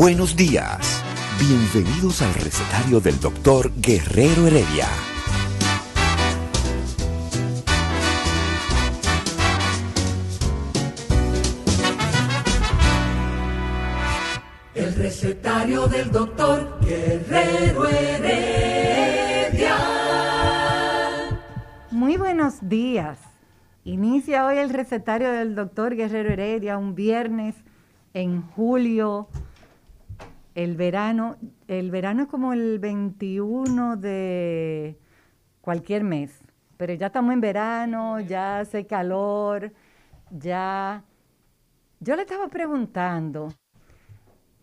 Buenos días. Bienvenidos al recetario del doctor Guerrero Heredia. El recetario del doctor Guerrero Heredia. Muy buenos días. Inicia hoy el recetario del doctor Guerrero Heredia, un viernes en julio el verano, el verano es como el 21 de cualquier mes, pero ya estamos en verano, ya hace calor, ya... Yo le estaba preguntando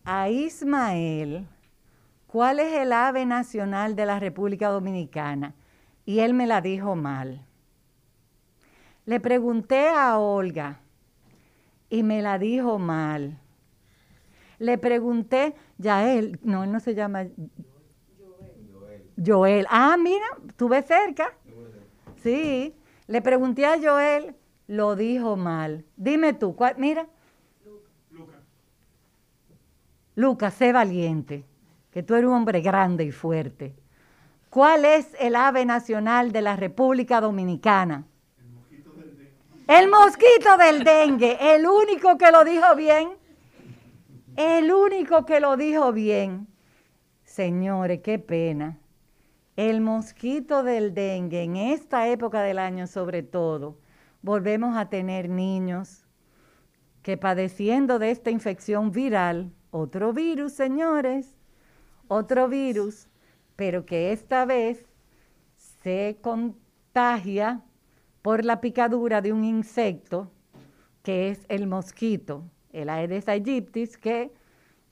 a Ismael cuál es el ave nacional de la República Dominicana y él me la dijo mal. Le pregunté a Olga y me la dijo mal. Le pregunté, ya él, no, él no se llama Joel. Joel. Ah, mira, estuve cerca. Sí. Le pregunté a Joel, lo dijo mal. Dime tú, ¿cuál? mira. Lucas. Lucas, sé valiente, que tú eres un hombre grande y fuerte. ¿Cuál es el ave nacional de la República Dominicana? El mosquito del dengue. El mosquito del dengue, el único que lo dijo bien. El único que lo dijo bien. Señores, qué pena. El mosquito del dengue, en esta época del año sobre todo, volvemos a tener niños que padeciendo de esta infección viral, otro virus, señores, otro virus, pero que esta vez se contagia por la picadura de un insecto que es el mosquito el Aedes aegyptis, que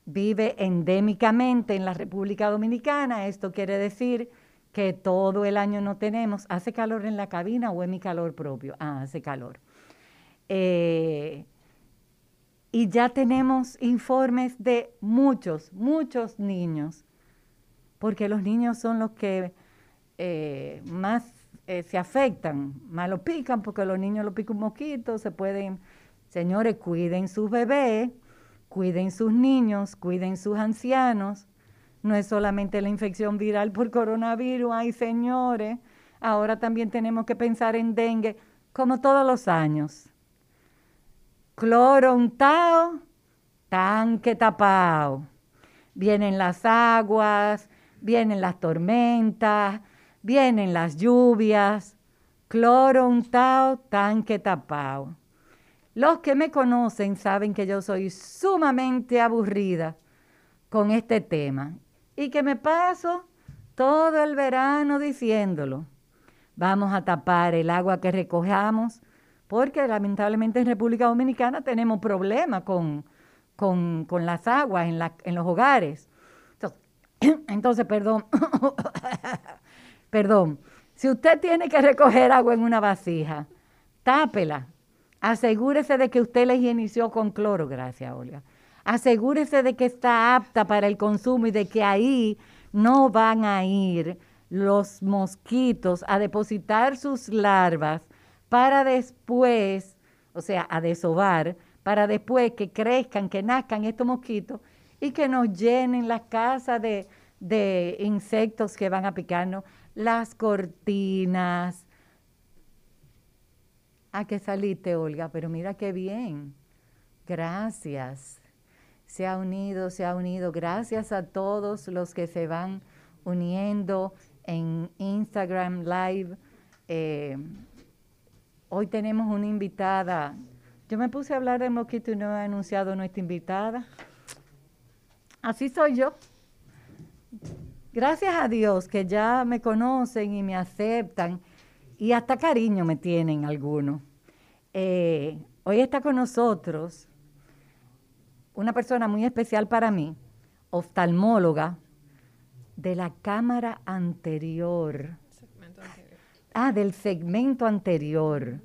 vive endémicamente en la República Dominicana. Esto quiere decir que todo el año no tenemos. ¿Hace calor en la cabina o es mi calor propio? Ah, hace calor. Eh, y ya tenemos informes de muchos, muchos niños, porque los niños son los que eh, más eh, se afectan, más lo pican, porque los niños lo pican un mosquito, se pueden Señores, cuiden sus bebés, cuiden sus niños, cuiden sus ancianos. No es solamente la infección viral por coronavirus, ay señores. Ahora también tenemos que pensar en dengue, como todos los años. Cloro untado, tanque tapado. Vienen las aguas, vienen las tormentas, vienen las lluvias. Cloro untado, tanque tapado. Los que me conocen saben que yo soy sumamente aburrida con este tema y que me paso todo el verano diciéndolo. Vamos a tapar el agua que recojamos porque lamentablemente en República Dominicana tenemos problemas con, con, las aguas en, en los hogares. Entonces, entonces perdón, perdón, si usted tiene que recoger agua en una vasija, tápela Asegúrese de que usted la higienizó con cloro, gracias Olga. Asegúrese de que está apta para el consumo y de que ahí no van a ir los mosquitos a depositar sus larvas para después, o sea, a desovar, para después que crezcan, que nazcan estos mosquitos y que nos llenen las casas de, de insectos que van a picarnos, las cortinas, Ah, que saliste, Olga, pero mira qué bien. Gracias. Se ha unido, se ha unido. Gracias a todos los que se van uniendo en Instagram Live. Eh, hoy tenemos una invitada. Yo me puse a hablar de Mosquito y no he anunciado nuestra invitada. Así soy yo. Gracias a Dios que ya me conocen y me aceptan y hasta cariño me tienen algunos. Eh, hoy está con nosotros una persona muy especial para mí, oftalmóloga de la cámara anterior. Ah, del segmento anterior.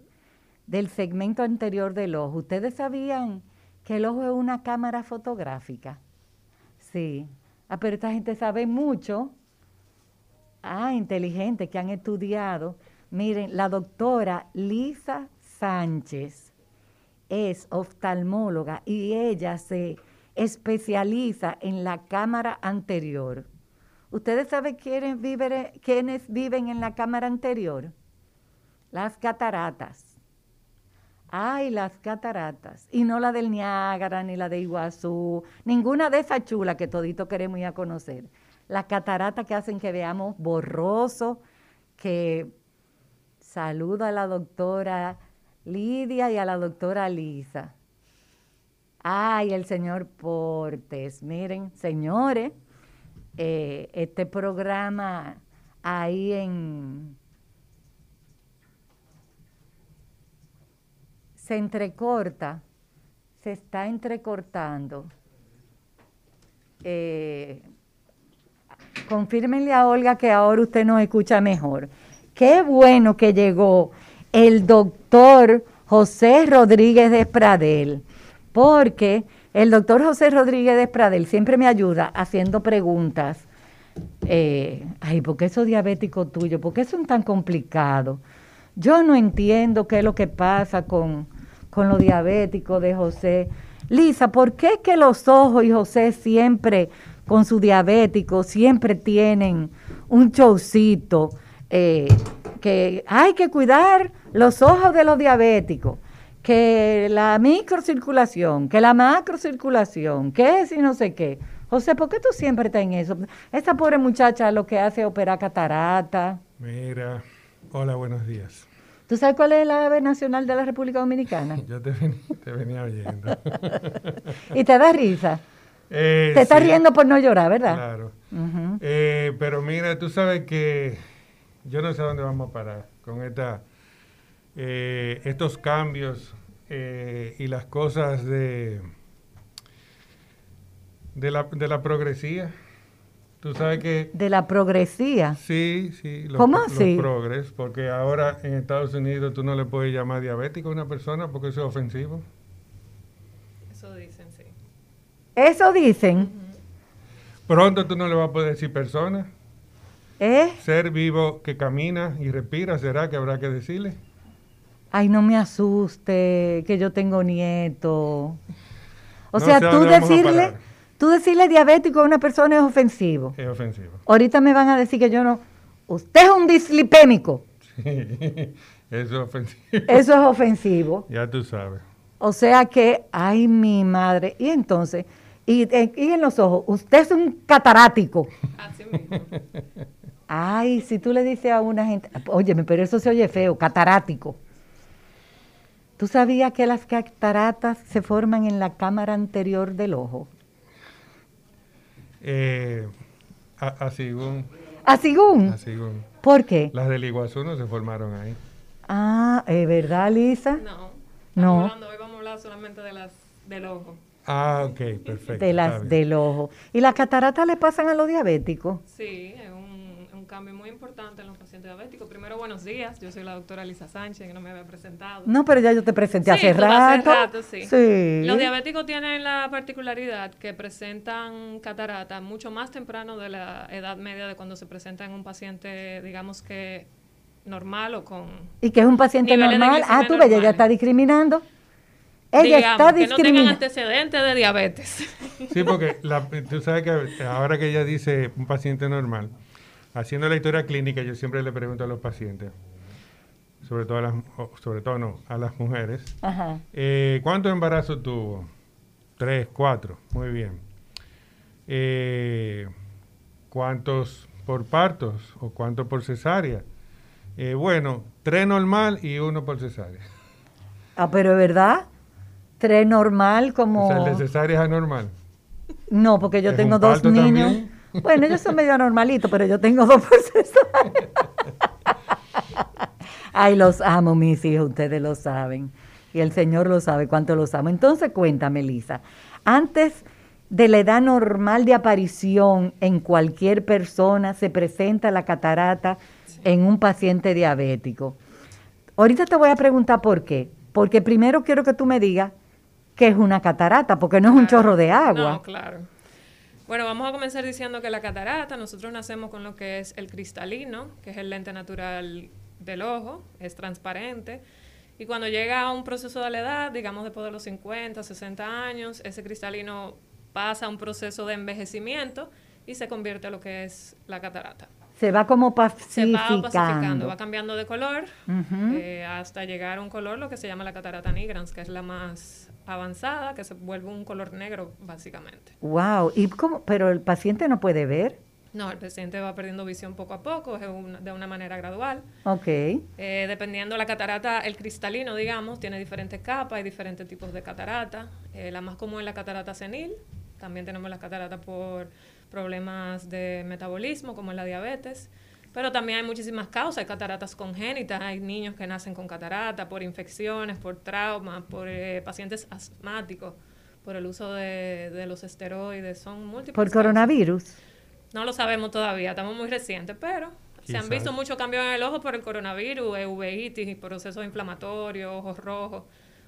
Del segmento anterior del ojo. ¿Ustedes sabían que el ojo es una cámara fotográfica? Sí. Ah, pero esta gente sabe mucho. Ah, inteligente, que han estudiado. Miren, la doctora Lisa Sánchez es oftalmóloga y ella se especializa en la cámara anterior. ¿Ustedes saben quiénes viven, en la cámara anterior? Las cataratas. Ay, las cataratas. Y no la del Niágara, ni la de Iguazú, ninguna de esas chulas que todito queremos ir a conocer. Las cataratas que hacen que veamos borroso, que saluda a la doctora Lidia y a la doctora Lisa. Ay, el señor Portes. Miren, señores, eh, este programa ahí en... Se entrecorta, se está entrecortando. Eh, confírmenle a Olga que ahora usted nos escucha mejor. Qué bueno que llegó el doctor José Rodríguez de Pradel, porque el doctor José Rodríguez de Pradel siempre me ayuda haciendo preguntas. Eh, ay, ¿por qué esos diabéticos tuyos? ¿Por qué son tan complicados? Yo no entiendo qué es lo que pasa con, con los diabéticos de José. Lisa, ¿por qué que los ojos y José siempre con su diabético siempre tienen un showcito eh, que hay que cuidar los ojos de los diabéticos? que la microcirculación, que la macrocirculación, que si no sé qué. José, ¿por qué tú siempre estás en eso? Esta pobre muchacha lo que hace es operar catarata. Mira, hola, buenos días. ¿Tú sabes cuál es la ave nacional de la República Dominicana? Yo te, venía oyendo. ¿Y te da risa? Eh, te estás riendo por no llorar, ¿verdad? Claro. Eh, pero mira, tú sabes que yo no sé dónde vamos a parar con esta eh, estos cambios eh, y las cosas de, de, la, de la progresía. Tú sabes que... De la progresía. Sí, sí. Los, ¿Cómo así? Los progres, porque ahora en Estados Unidos tú no le puedes llamar diabético a una persona porque eso es ofensivo. Eso dicen, sí. Eso dicen. Pronto tú no le vas a poder decir persona. ¿Eh? Ser vivo que camina y respira, ¿será que habrá que decirle? ay, no me asuste, que yo tengo nieto. O sea, tú decirle, tú decirle diabético a una persona es ofensivo. Es ofensivo. Ahorita me van a decir que yo no. Usted es un dislipémico. Sí, eso es ofensivo. Eso es ofensivo. ya tú sabes. O sea que, ay, mi madre. Y entonces, y, y en los ojos, usted es un catarático. Así mismo. Ay, si tú le dices a una gente, óyeme, pero eso se oye feo, catarático. ¿Tú sabías que las cataratas se forman en la cámara anterior del ojo? Eh, así ¿Así ¿Por qué? Las del Iguazú no se formaron ahí. Ah, ¿es verdad, Lisa? No. No. hoy vamos a hablar solamente de las del ojo. Ah, ok, perfecto. De las del ojo. ¿Y las cataratas le pasan a los diabéticos? Sí, es cambio muy importante en los pacientes diabéticos. Primero, buenos días. Yo soy la doctora Lisa Sánchez, que no me había presentado. No, pero ya yo te presenté hace rato. Hace rato sí. Los diabéticos tienen la particularidad que presentan catarata mucho más temprano de la edad media de cuando se presenta en un paciente, digamos que normal o con... ¿Y que es un paciente normal? Ah, tú ves, ella está discriminando. Ella está discriminando. Que no tengan antecedentes de diabetes. Sí, porque tú sabes que ahora que ella dice un paciente normal, haciendo la historia clínica, yo siempre le pregunto a los pacientes, sobre todo a las, sobre todo no, a las mujeres, eh, ¿cuántos embarazos tuvo? Tres, cuatro, muy bien. Eh, ¿Cuántos por partos o cuántos por cesárea? Eh, bueno, tres normal y uno por cesárea. Ah, pero es verdad. Tres normal como... O sea, el de cesárea es anormal. No, porque yo tengo dos niños. Bueno, yo soy medio normalito, pero yo tengo dos por Ay, los amo, mis hijos, ustedes lo saben. Y el Señor lo sabe cuánto los amo. Entonces, cuéntame, Lisa. Antes de la edad normal de aparición en cualquier persona se presenta la catarata en un paciente diabético. Ahorita te voy a preguntar por qué. Porque primero quiero que tú me digas qué es una catarata, porque no es un chorro de agua. No, claro. Bueno, vamos a comenzar diciendo que la catarata, nosotros nacemos con lo que es el cristalino, que es el lente natural del ojo, es transparente. Y cuando llega a un proceso de la edad, digamos después de los 50, 60 años, ese cristalino pasa a un proceso de envejecimiento y se convierte en lo que es la catarata. Se va como pacificando. Se va pacificando, va cambiando de color eh, hasta llegar a un color, lo que se llama la catarata nigrans, que es la más avanzada, que se vuelve un color negro, básicamente. Wow, ¿y cómo? Pero el paciente no puede ver. No, el paciente va perdiendo visión poco a poco, es de una manera gradual. Ok. Eh, dependiendo la catarata, el cristalino, digamos, tiene diferentes capas y diferentes tipos de catarata. Eh, la más común es la catarata senil. También tenemos la catarata por problemas de metabolismo, como la diabetes. Pero también hay muchísimas causas, hay cataratas congénitas, hay niños que nacen con catarata por infecciones, por traumas, por eh, pacientes asmáticos, por el uso de, los esteroides, son múltiples. ¿Por coronavirus? No lo sabemos todavía, estamos muy recientes, pero se han visto muchos cambios en el ojo por el coronavirus, uveitis, procesos inflamatorios, ojos rojos.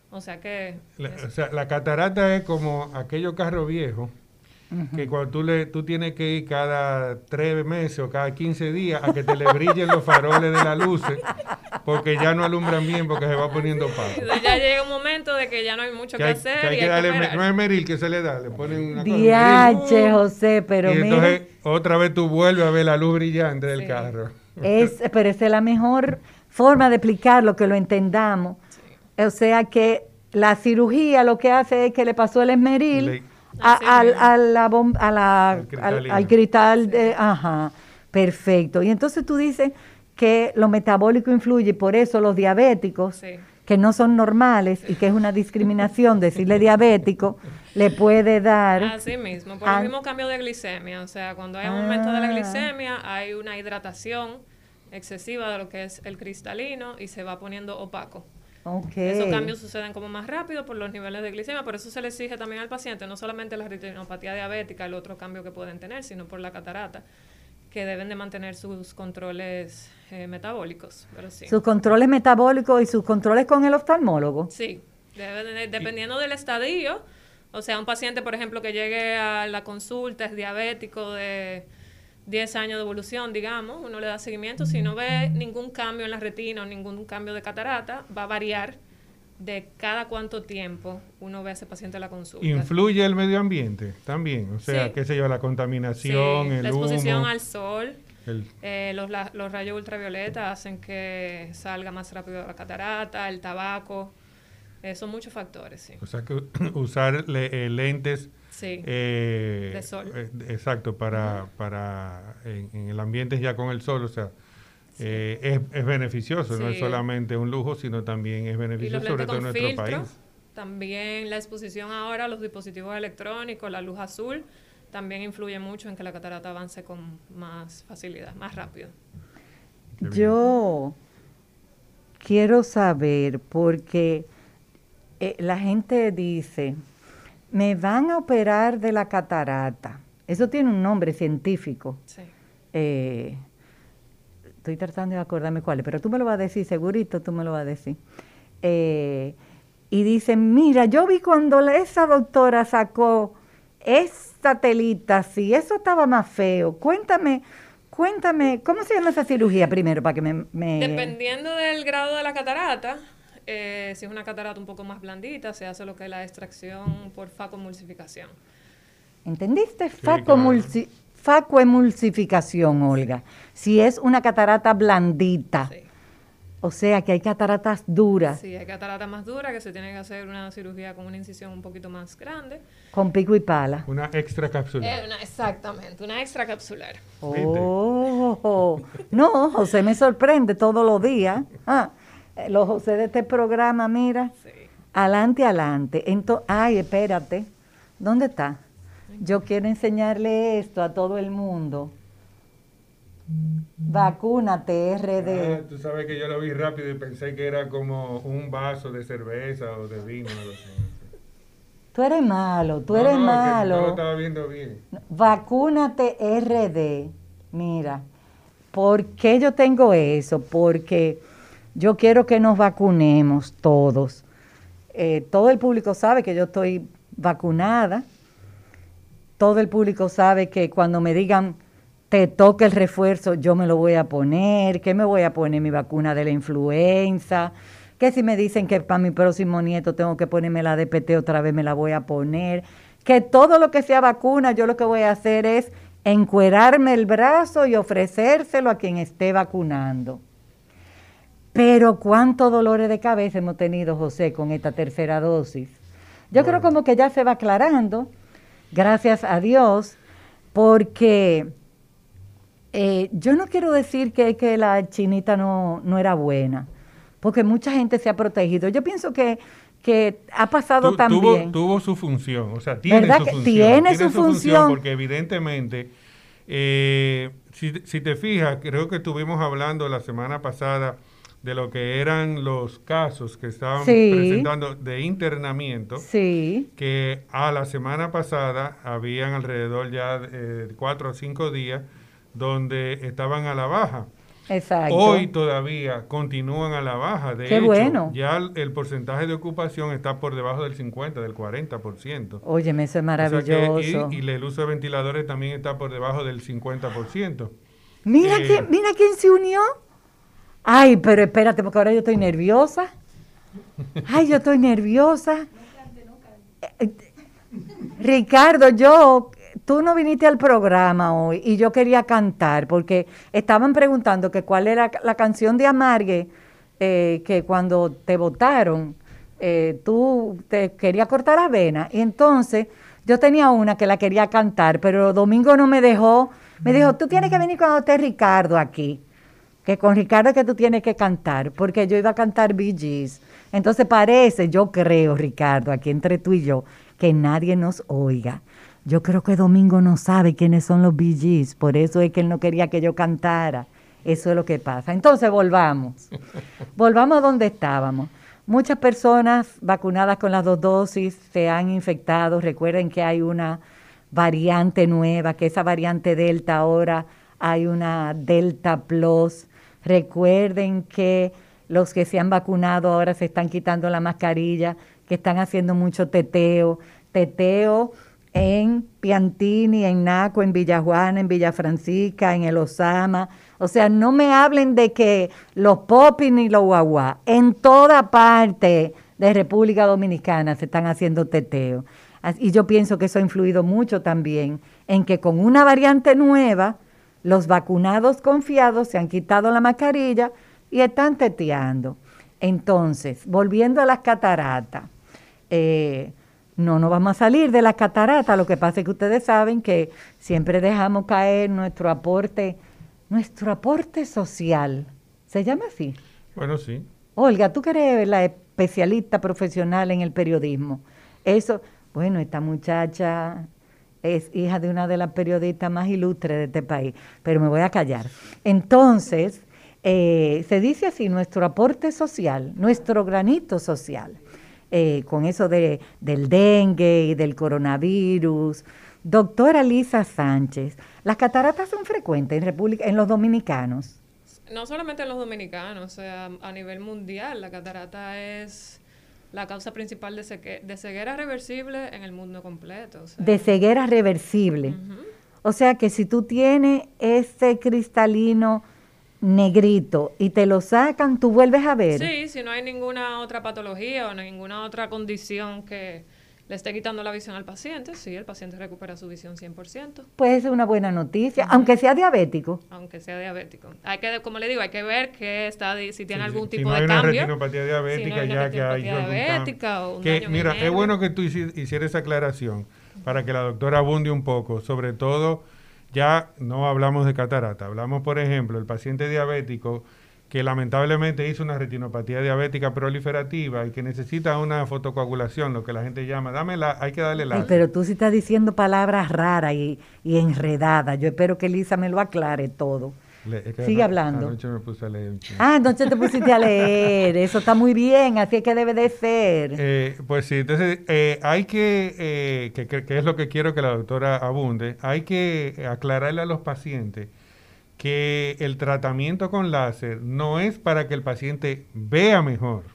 O sea que... o sea, la catarata es como aquellos carros viejos que cuando tú, le, tú tienes que ir cada tres meses o cada 15 días a que te le brillen los faroles de las luces, porque ya no alumbran bien porque se va poniendo paso. Ya llega un momento de que ya no hay mucho que, hacer. y no es Meril que se le da, le ponen una Diache, José, pero y entonces otra vez tú vuelves a ver la luz brillante del carro. Es, pero esa es la mejor forma de explicarlo, que lo entendamos. O sea que la cirugía lo que hace es que le pasó el esmeril al, a la a la, al, cristal de, ajá, perfecto. Y entonces tú dices que lo metabólico influye, por eso los diabéticos, que no son normales y que es una discriminación decirle diabético, le puede dar... Así mismo, por el mismo cambio de glicemia. O sea, cuando hay un aumento de la ah. glicemia, hay una hidratación excesiva de lo que es el cristalino y se va poniendo opaco. Esos cambios suceden como más rápido por los niveles de glicemia, por eso se le exige también al paciente, no solamente la retinopatía diabética, el otro cambio que pueden tener, sino por la catarata, que deben de mantener sus controles eh, metabólicos. Sus controles metabólicos y sus controles con el oftalmólogo. Sí, dependiendo del estadio, o sea, un paciente, por ejemplo, que llegue a la consulta, es diabético de 10 años de evolución, digamos, uno le da seguimiento, si no ve ningún cambio en la retina o ningún cambio de catarata, va a variar de cada cuánto tiempo uno ve a ese paciente en la consulta. ¿Influye el medio ambiente también? O sea, qué sé yo, la contaminación, sí, la exposición al sol, eh, los, los rayos ultravioleta hacen que salga más rápido la catarata, el tabaco, eh, son muchos factores, sí. O sea, que usar eh, lentes Sí. Eh, de sol. Eh, exacto, para, para en, el ambiente ya con el sol, o sea, eh, es, es, beneficioso, no es solamente un lujo, sino también es beneficioso, sobre todo en nuestro país. También la exposición ahora a los dispositivos electrónicos, la luz azul, también influye mucho en que la catarata avance con más facilidad, más rápido. Yo quiero saber, porque la gente dice, me van a operar de la catarata. Eso tiene un nombre científico. Sí. Eh, estoy tratando de acordarme cuál es, pero tú me lo vas a decir, segurito tú me lo vas a decir. Eh, y dicen, mira, yo vi cuando esa doctora sacó esta telita, si eso estaba más feo. Cuéntame, cuéntame, ¿cómo se llama esa cirugía primero para que me... Dependiendo del grado de la catarata, eh, si es una catarata un poco más blandita, se hace lo que es la extracción por facomulsificación. ¿Entendiste? Facoemulsificación, Olga. Si es una catarata blandita. O sea que hay cataratas duras. Sí, hay cataratas más duras que se tiene que hacer una cirugía con una incisión un poquito más grande. Con pico y pala. Una extra capsular. Eh, exactamente, una extra capsular. Oh, no, José me sorprende todos los días. Ah, los José de este programa, mira, sí. adelante, adelante. Entonces, ay, espérate, ¿dónde está? Yo quiero enseñarle esto a todo el mundo. Vacúnate, RD. Ah, tú sabes que yo lo vi rápido y pensé que era como un vaso de cerveza o de vino. Tú eres malo, tú eres malo. No lo estaba viendo bien. Vacúnate RD. Mira, ¿por qué yo tengo eso? Porque yo quiero que nos vacunemos todos. Eh, todo el público sabe que yo estoy vacunada. Todo el público sabe que cuando me digan te toca el refuerzo, yo me lo voy a poner, que me voy a poner mi vacuna de la influenza, que si me dicen que para mi próximo nieto tengo que ponerme la DPT otra vez me la voy a poner, que todo lo que sea vacuna yo lo que voy a hacer es encuerarme el brazo y ofrecérselo a quien esté vacunando. Pero cuántos dolores de cabeza hemos tenido, José, con esta tercera dosis. Yo creo como que ya se va aclarando, gracias a Dios, porque eh, yo no quiero decir que, que la chinita no, no, era buena, porque mucha gente se ha protegido. Yo pienso que, que ha pasado también. Tuvo, su función, o sea, tiene su función. Tiene, su, función, Porque evidentemente, eh, si, si te fijas, creo que estuvimos hablando la semana pasada de lo que eran los casos que estaban presentando de internamiento, sí. que a la semana pasada habían alrededor ya de cuatro o cinco días donde estaban a la baja. Exacto. Hoy todavía continúan a la baja. De Qué hecho, bueno. ya el, porcentaje de ocupación está por debajo del 50, del 40%. Óyeme, eso es maravilloso. y, el uso de ventiladores también está por debajo del 50%. Mira, eh, quién, mira quién se unió. Ay, pero espérate, porque ahora yo estoy nerviosa. Ay, yo estoy nerviosa. Ricardo, yo tú no viniste al programa hoy y yo quería cantar porque estaban preguntando que cuál era la canción de Amargue eh, que cuando te votaron eh, tú te querías cortar la vena y entonces yo tenía una que la quería cantar pero Domingo no me dejó me dijo tú tienes que venir cuando esté Ricardo aquí que con Ricardo que tú tienes que cantar porque yo iba a cantar Bee Gees entonces parece yo creo Ricardo aquí entre tú y yo que nadie nos oiga yo creo que Domingo no sabe quiénes son los Bee por eso es que él no quería que yo cantara. Eso es lo que pasa. Entonces volvamos. volvamos a donde estábamos. Muchas personas vacunadas con las dos dosis se han infectado. Recuerden que hay una variante nueva, que esa variante Delta ahora hay una Delta Plus. Recuerden que los que se han vacunado ahora se están quitando la mascarilla, que están haciendo mucho teteo. Teteo en Piantini, en Naco, en Villajuana, en Villa Francisca, en El Osama. O sea, no me hablen de que los popis ni los guaguá. En toda parte de República Dominicana se están haciendo teteos. Y yo pienso que eso ha influido mucho también en que con una variante nueva, los vacunados confiados se han quitado la mascarilla y están teteando. Entonces, volviendo a las cataratas, eh, no nos vamos a salir de la catarata. Lo que pasa es que ustedes saben que siempre dejamos caer nuestro aporte, nuestro aporte social. ¿Se llama así? Bueno, sí. Olga, tú que eres la especialista profesional en el periodismo. Eso, bueno, esta muchacha es hija de una de las periodistas más ilustres de este país, pero me voy a callar. Entonces, eh, se dice así, nuestro aporte social, nuestro granito social. Eh, con eso de, del dengue y del coronavirus. Doctora Lisa Sánchez, ¿las cataratas son frecuentes en, República, en los dominicanos? No solamente en los dominicanos, o sea, a nivel mundial, la catarata es la causa principal de, de ceguera reversible en el mundo completo. De ceguera reversible. O sea que si tú tienes ese cristalino negrito y te lo sacan, tú vuelves a ver. Sí, si no hay ninguna otra patología o ninguna otra condición que le esté quitando la visión al paciente, sí, el paciente recupera su visión 100%. Pues es una buena noticia, aunque sea diabético. Aunque sea diabético. Hay que, como le digo, hay que ver que está, si tiene algún tipo si no de hay cambio. Una retinopatía diabética, ya que hay diabética o un que, Mira, es bueno que tú hicieras esa aclaración para que la doctora abunde un poco, sobre todo ya no hablamos de catarata, hablamos, por ejemplo, el paciente diabético que lamentablemente hizo una retinopatía diabética proliferativa y que necesita una fotocoagulación, lo que la gente llama, dámela, hay que darle la... pero tú sí estás diciendo palabras raras y, y enredadas. Yo espero que Elisa me lo aclare todo. Sigue hablando. Anoche me puse a leer. Ah, entonces te pusiste a leer. Eso está muy bien, así es que debe de ser. Eh, pues sí, entonces eh, hay que, eh, que, que, es lo que quiero que la doctora abunde, hay que aclararle a los pacientes que el tratamiento con láser no es para que el paciente vea mejor,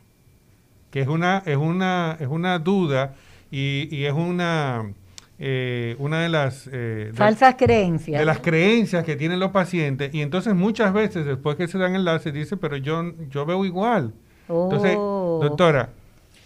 que es una, es una, es una duda y, y es una eh, una de las eh, falsas creencias. de las creencias que tienen los pacientes. Y entonces muchas veces después que se dan el láser dice pero yo yo veo igual entonces Oh. doctora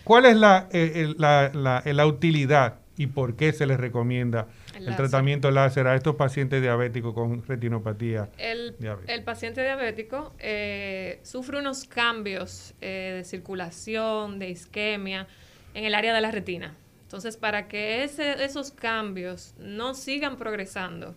cuál es la, eh, la, la, la utilidad y por qué se les recomienda El tratamiento láser a estos pacientes diabéticos con retinopatía El, diabética? el paciente diabético eh, sufre unos cambios eh, de circulación, de isquemia en el área de la retina. Entonces, para que ese- esos cambios no sigan progresando,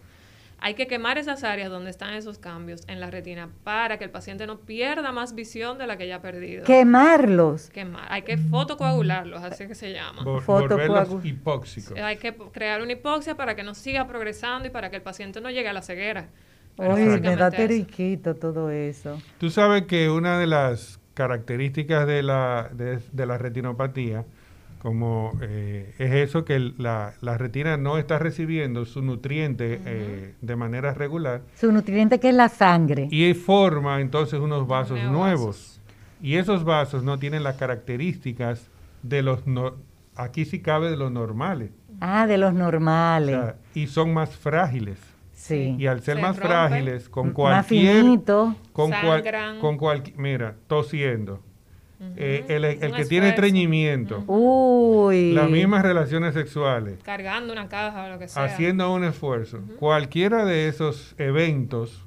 hay que quemar esas áreas donde están esos cambios en la retina para que el paciente no pierda más visión de la que ya ha perdido. Quemarlos. Quemar. Hay que fotocoagularlos, así que se llama. Vol- Fotocoagu- volverlos hipóxicos Hay que crear una hipoxia para que no siga progresando y para que el paciente no llegue a la ceguera. Oye, me da eso. teriquito todo eso. Tú sabes que una de las características de la, de, de la retinopatía, como eh, es eso que la, la retina no está recibiendo su nutriente eh, de manera regular Su nutriente que es la sangre. y forma entonces unos vasos Neovasos. nuevos. Y esos vasos no tienen las características de los, no- aquí sí cabe de los normales. Ah, de los O normales. sea, y son más frágiles. sí. Y al ser Se más rompen. frágiles, con Más cualquier finito. con cual, con cual, mira, tosiendo. Eh, el que tiene estreñimiento, Uy. las mismas relaciones sexuales, Cargando una caja o lo que sea. haciendo un esfuerzo. Cualquiera de esos eventos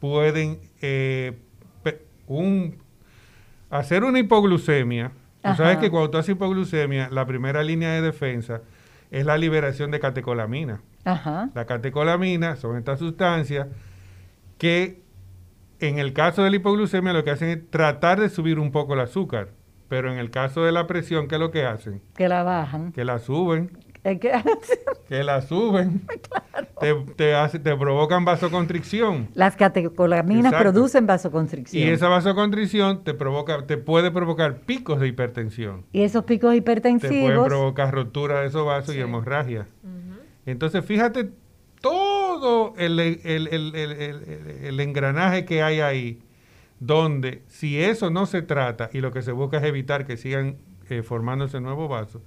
pueden eh, un, hacer una hipoglucemia. Tú sabes Ajá. que cuando tú haces hipoglucemia, la primera línea de defensa es la liberación de catecolamina. Ajá. La catecolamina son estas sustancias que en el caso de la hipoglucemia lo que hacen es tratar de subir un poco el azúcar, pero en el caso de la presión, ¿qué es lo que hacen? Que la bajan. Que la suben, Es que- que la suben, te, te, hace- te provocan vasoconstricción. Las catecolaminas Exacto. producen vasoconstricción. Y esa vasoconstricción te provoca, te puede provocar picos de hipertensión. Y esos picos Te pueden hipertensivos. provocar rotura de esos vasos y Sí. hemorragia. Entonces, fíjate todo el, el- el- el- engranaje que hay ahí, donde si eso no se trata y lo que se busca es evitar que sigan eh, formándose nuevos vasos,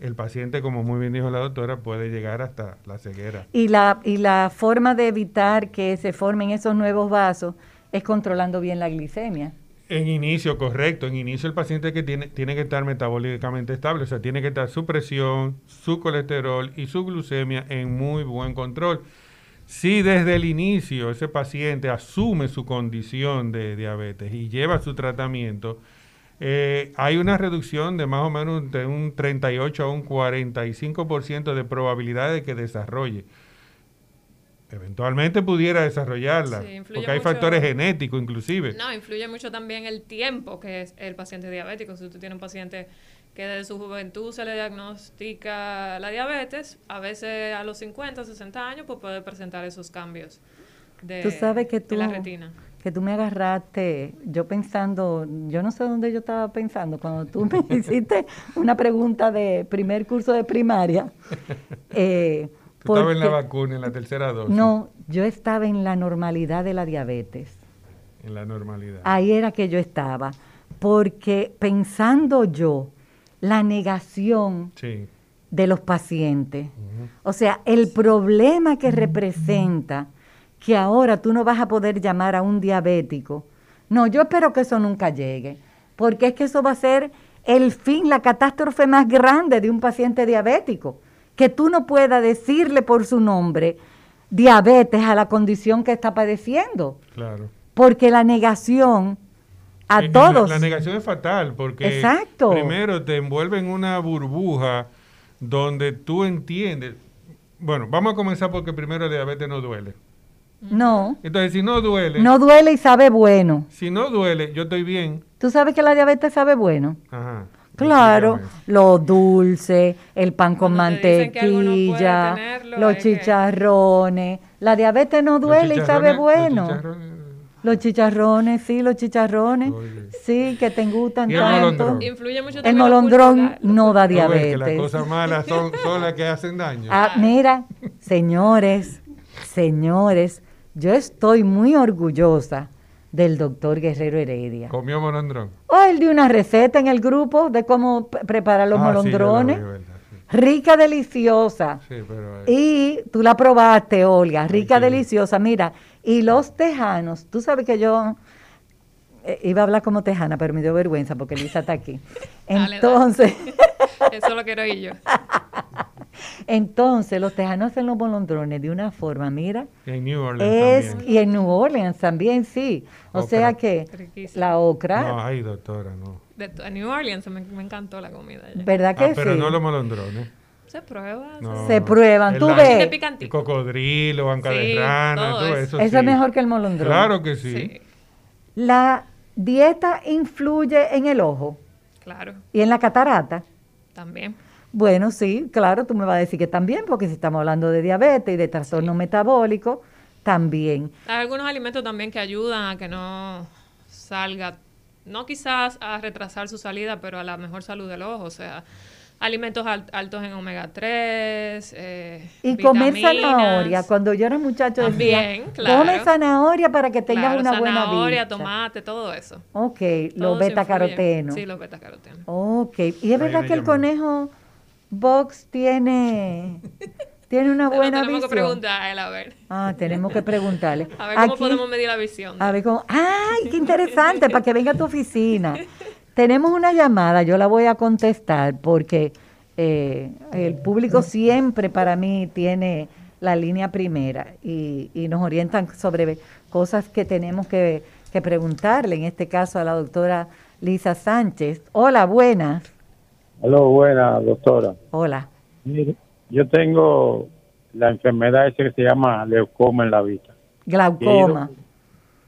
el paciente, como muy bien dijo la doctora, puede llegar hasta la ceguera. Y la, y la forma de evitar que se formen esos nuevos vasos es controlando bien la glicemia. En inicio, correcto. En inicio el paciente que tiene, tiene que estar metabólicamente estable, o sea, tiene que estar su presión, su colesterol y su glucemia en muy buen control. Si desde el inicio ese paciente asume su condición de diabetes y lleva su tratamiento, eh, hay una reducción de más o menos de un 38 a un 45% de probabilidad de que desarrolle. Eventualmente pudiera desarrollarla, Sí, influye porque hay mucho- factores genéticos inclusive. No, influye mucho también el tiempo que es el paciente diabético. Si tú tienes un paciente que desde su juventud se le diagnostica la diabetes, a veces a los 50, 60 años, pues puede presentar esos cambios de, Tú sabes que tú, de la retina. que tú me agarraste, yo pensando, yo no sé dónde yo estaba pensando, cuando tú me hiciste una pregunta de primer curso de primaria. eh, Tú estabas en la vacuna, en la tercera dosis. No, yo estaba en la normalidad de la diabetes. En la normalidad. Ahí era que yo estaba. Porque pensando yo, la negación Sí. de los pacientes, o sea, el problema que representa que ahora tú no vas a poder llamar a un diabético. No, yo espero que eso nunca llegue, porque es que eso va a ser el fin, la catástrofe más grande de un paciente diabético, que tú no puedas decirle por su nombre diabetes a la condición que está padeciendo, Claro. porque la negación a todos. La, la negación es fatal porque Exacto. primero te envuelve en una burbuja donde tú entiendes. Bueno, vamos a comenzar porque primero el diabetes no duele. no, Entonces, si no duele, no duele y sabe bueno. si no duele, yo estoy bien. ¿Tú sabes que la diabetes sabe bueno? Ajá. Claro, Explícame. lo dulce, el pan con Cuando no mantequilla, tenerlo, los que- chicharrones. La diabetes no Los duele y sabe los bueno. chicharrones- Los chicharrones, sí, los chicharrones. Sí, que te gustan ¿Y el tanto. molondrón? Influye mucho El molondrón no da ¿No ves que diabetes. las cosas malas son, son las que hacen daño? Ah, mira, señores, señores, yo estoy muy orgullosa del doctor Guerrero Heredia. Comió molondrón. Hoy de una receta en el grupo de cómo preparar los Ah, sí, yo la molondrones. vi, verdad, sí. rica, deliciosa. Sí, pero... eh, Y tú la probaste, Olga, rica, sí. deliciosa. Mira, y los tejanos, tú sabes que yo eh, iba a hablar como tejana, pero me dio vergüenza porque Lisa está aquí. Dale, dale. Entonces, Eso lo quiero oír yo. entonces los tejanos hacen los molondrones de una forma, mira, en New Orleans es también. y en New Orleans también sí. O Ocra. sea que Riquísimo. la ocra, No, ay, doctora, no. De en New Orleans me, me encantó la comida. ¿verdad que Ah, pero sí? no los molondrones. Se prueba. No. Se prueban, tú ves. De picantito. El cocodrilo, banca Sí, de rana, todo todo eso. eso. Eso sí. es mejor que el molondrón. Claro que sí. Sí, La dieta influye en el ojo claro, y en la catarata. también. Bueno, sí, claro, tú me vas a decir que también, porque si estamos hablando de diabetes y de trastorno metabólico, también. Hay algunos alimentos también que ayudan a que no salga, no quizás a retrasar su salida, pero a la mejor salud del ojo. O sea, alimentos al- altos en omega 3. Eh, Y comer zanahoria. Cuando yo era muchacho decía, También, claro. come zanahoria para que tengas Claro, una buena zanahoria, vista. tomate, todo eso. Ok, Todo los beta-carotenos. Sí, los beta-carotenos. Ok, y es verdad que el conejo box tiene, tiene una buena tenemos que visión. preguntar a él, a ver. Ah, tenemos que preguntarle. A ver cómo Aquí- podemos medir la visión. A ver cómo. ¡Ay, qué interesante! para que venga a tu oficina. Tenemos una llamada, yo la voy a contestar porque eh, el público siempre para mí tiene la línea primera y, y nos orientan sobre cosas que tenemos que, que preguntarle, en este caso a la doctora Lisa Sánchez. Hola, buenas. Hola, buena doctora. Hola. Mire, yo tengo la enfermedad esa que se llama leucoma en la vista. Glaucoma.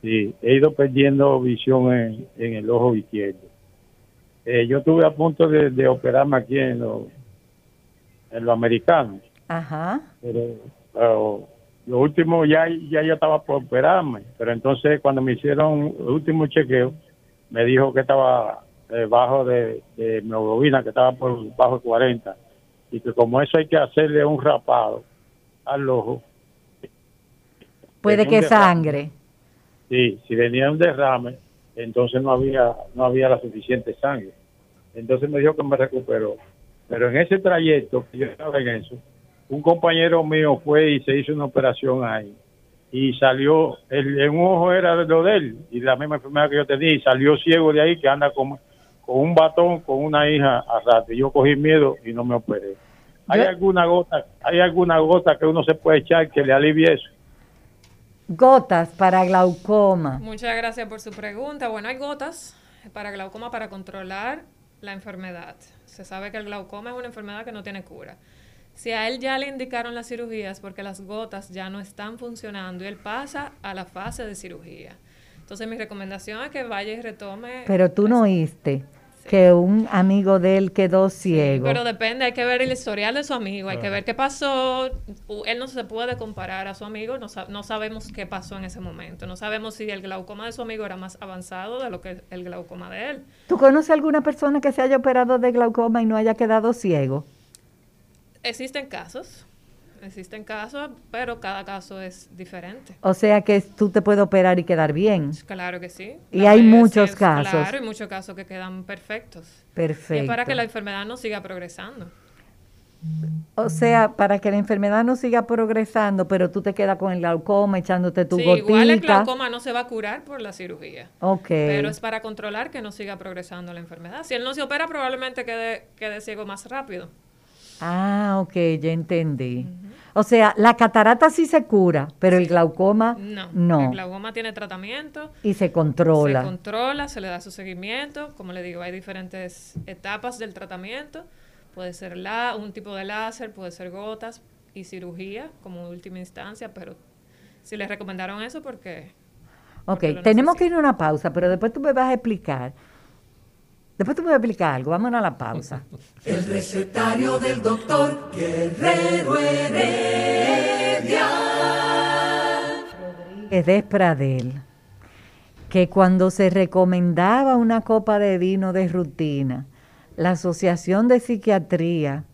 Sí, he ido perdiendo visión en, en el ojo izquierdo. Eh, yo estuve a punto de, de operarme aquí en lo, en lo americano, Ajá. pero, pero lo último ya, ya yo estaba por operarme, pero entonces cuando me hicieron el último chequeo, me dijo que estaba eh, bajo de, de hemoglobina, que estaba por bajo de 40, y que como eso hay que hacerle un rapado al ojo, Puede que sangre. Sí, si venía un derrame, entonces no había no había la suficiente sangre. Entonces me dijo que me recuperó. Pero en ese trayecto, que yo estaba en eso, un compañero mío fue y se hizo una operación ahí. Y salió, el, en un ojo era lo de él, y la misma enfermedad que yo tenía, y salió ciego de ahí, que anda con, con un batón, con una hija a rato. Y yo cogí miedo y no me operé. ¿Hay Yo- alguna gota, hay alguna gota que uno se puede echar que le alivie eso? Gotas para glaucoma. Muchas gracias por su pregunta. Bueno, hay gotas para glaucoma para controlar la enfermedad. Se sabe que el glaucoma es una enfermedad que no tiene cura. Si a él ya le indicaron las cirugías porque las gotas ya no están funcionando y él pasa a la fase de cirugía. Entonces mi recomendación es que vaya y retome. Pero tú no oíste que un amigo de él quedó ciego. Pero depende, hay que ver el historial de su amigo, hay que ver qué pasó. Él no se puede comparar a su amigo, no, sa- no sabemos qué pasó en ese momento. No sabemos si el glaucoma de su amigo era más avanzado de lo que el glaucoma de él. ¿Tú conoces alguna persona que se haya operado de glaucoma y no haya quedado ciego? Existen casos, existen casos, pero cada caso es diferente. O sea que tú te puedes operar y quedar bien. Claro que sí. Y La hay muchos es- casos. Claro, hay muchos casos que quedan perfectos. Y Perfecto. es para que la enfermedad no siga progresando. O sea, para que la enfermedad no siga progresando, pero tú te quedas con el glaucoma echándote tu Sí, igual el glaucoma no se va a curar por la cirugía. Ok. Pero es para controlar que no siga progresando la enfermedad. Si él no se opera, probablemente quede, quede ciego más rápido. Ah, ok, ya entendí. O sea, la catarata sí se cura, pero el glaucoma No. no. El glaucoma tiene tratamiento. y se controla. Se controla, se le da su seguimiento. Como le digo, hay diferentes etapas del tratamiento. Puede ser la, un tipo de láser, puede ser gotas y cirugía como última instancia, pero si les recomendaron eso porque... ok, porque tenemos que ir a una pausa, pero después tú me vas a explicar. Después tú me vas a explicar algo. Vámonos a la pausa. El recetario del doctor Guerrero Heredia. es de Pradel. que cuando se recomendaba una copa de vino de rutina, la Asociación de Psiquiatría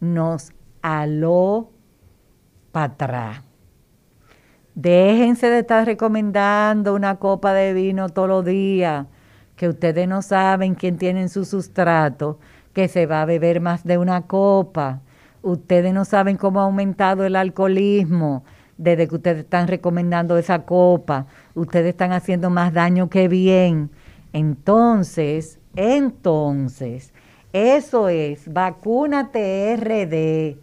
nos aló para atrás. Déjense de estar recomendando una copa de vino todos los días, que ustedes no saben quién tiene en su sustrato, que se va a beber más de una copa. Ustedes no saben cómo ha aumentado el alcoholismo desde que ustedes están recomendando esa copa. Ustedes están haciendo más daño que bien. Entonces, entonces, eso es, vacúnate RD,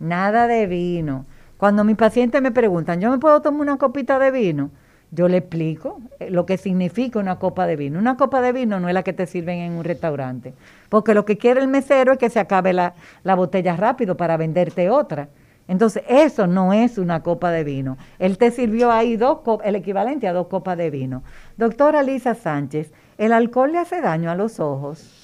nada de vino. Cuando mis pacientes me preguntan, ¿yo me puedo tomar una copita de vino? Yo le explico eh, lo que significa una copa de vino. Una copa de vino no es la que te sirven en un restaurante, porque lo que quiere el mesero es que se acabe la, la botella rápido para venderte otra. Entonces, eso no es una copa de vino. Él te sirvió ahí dos el equivalente a dos copas de vino. Doctora Lisa Sánchez, ¿el alcohol le hace daño a los ojos?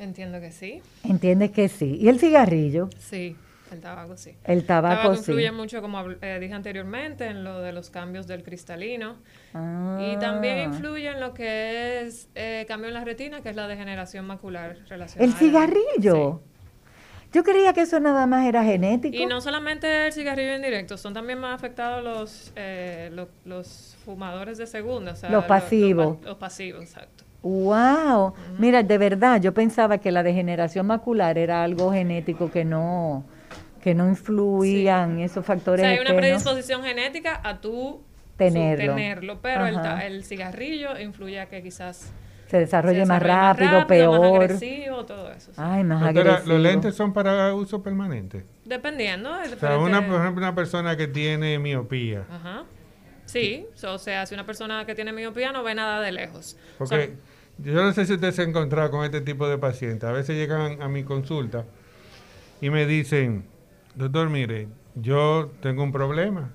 Entiendo que sí. ¿Entiendes que sí? ¿Y el cigarrillo? Sí, el tabaco sí. El tabaco, sí. influye mucho, como eh, dije anteriormente, en lo de los cambios del cristalino. Y también ah. influye en lo que es eh, cambio en la retina, que es la degeneración macular relacionada. ¿El cigarrillo? Yo creía que eso nada más era genético. Y no solamente el cigarrillo indirecto, son también más afectados los, eh, los, fumadores de segunda. los pasivos. Los, pasivos, exacto. Wow, mira, de verdad, yo pensaba que la degeneración macular era algo genético que no que no influían esos factores. O sea, hay una predisposición genética a tú tenerlo, tenerlo pero el, el, cigarrillo influye a que quizás se desarrolle, más, rápido, peor. Más agresivo, todo eso. Ay, más agresivo. ¿Los lentes son para uso permanente? Dependiendo. O sea, una, por ejemplo, una persona que tiene miopía. Ajá. Sí, o sea, si una persona que tiene miopía no ve nada de lejos. Porque yo no sé si usted se ha encontrado con este tipo de pacientes. A veces llegan a mi consulta y me dicen, doctor, mire, yo tengo un problema.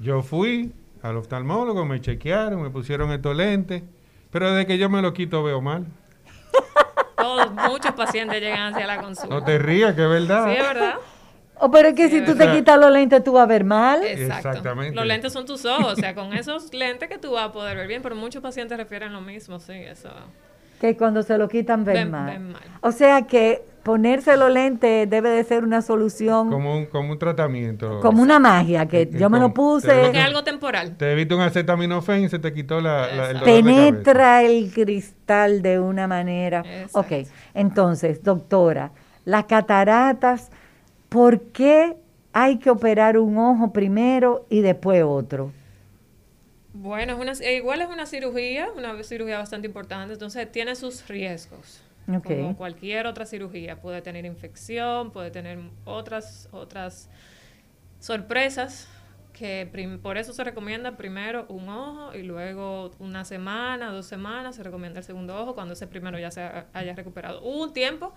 Yo fui al oftalmólogo, me chequearon, me pusieron estos lentes pero de que yo me lo quito veo mal. Todos, muchos pacientes llegan hacia la consulta. No te rías, que es verdad. Sí, es verdad. O oh, pero es que si tú te quitas los lentes, tú vas a ver mal. Exactamente. Los lentes son tus ojos, o sea, con esos lentes que tú vas a poder ver bien, pero muchos pacientes refieren lo mismo, sí, eso. Que cuando se lo quitan ven, mal. ven mal. O sea que ponerse los lentes debe de ser una solución. Como un, como un tratamiento. Como una magia, que yo me lo puse. es algo temporal. Te evita un acetaminofén y se te quitó la, el Penetra el cristal de una manera. Ok, entonces, doctora, las cataratas, ¿por qué hay que operar un ojo primero y después otro? Bueno, es una, igual es una cirugía, una cirugía bastante importante, entonces tiene sus riesgos. Como cualquier otra cirugía, puede tener infección, puede tener otras, otras sorpresas que por eso se recomienda primero un ojo y luego una semana, dos semanas se recomienda el segundo ojo cuando ese primero ya se haya recuperado. Hubo un tiempo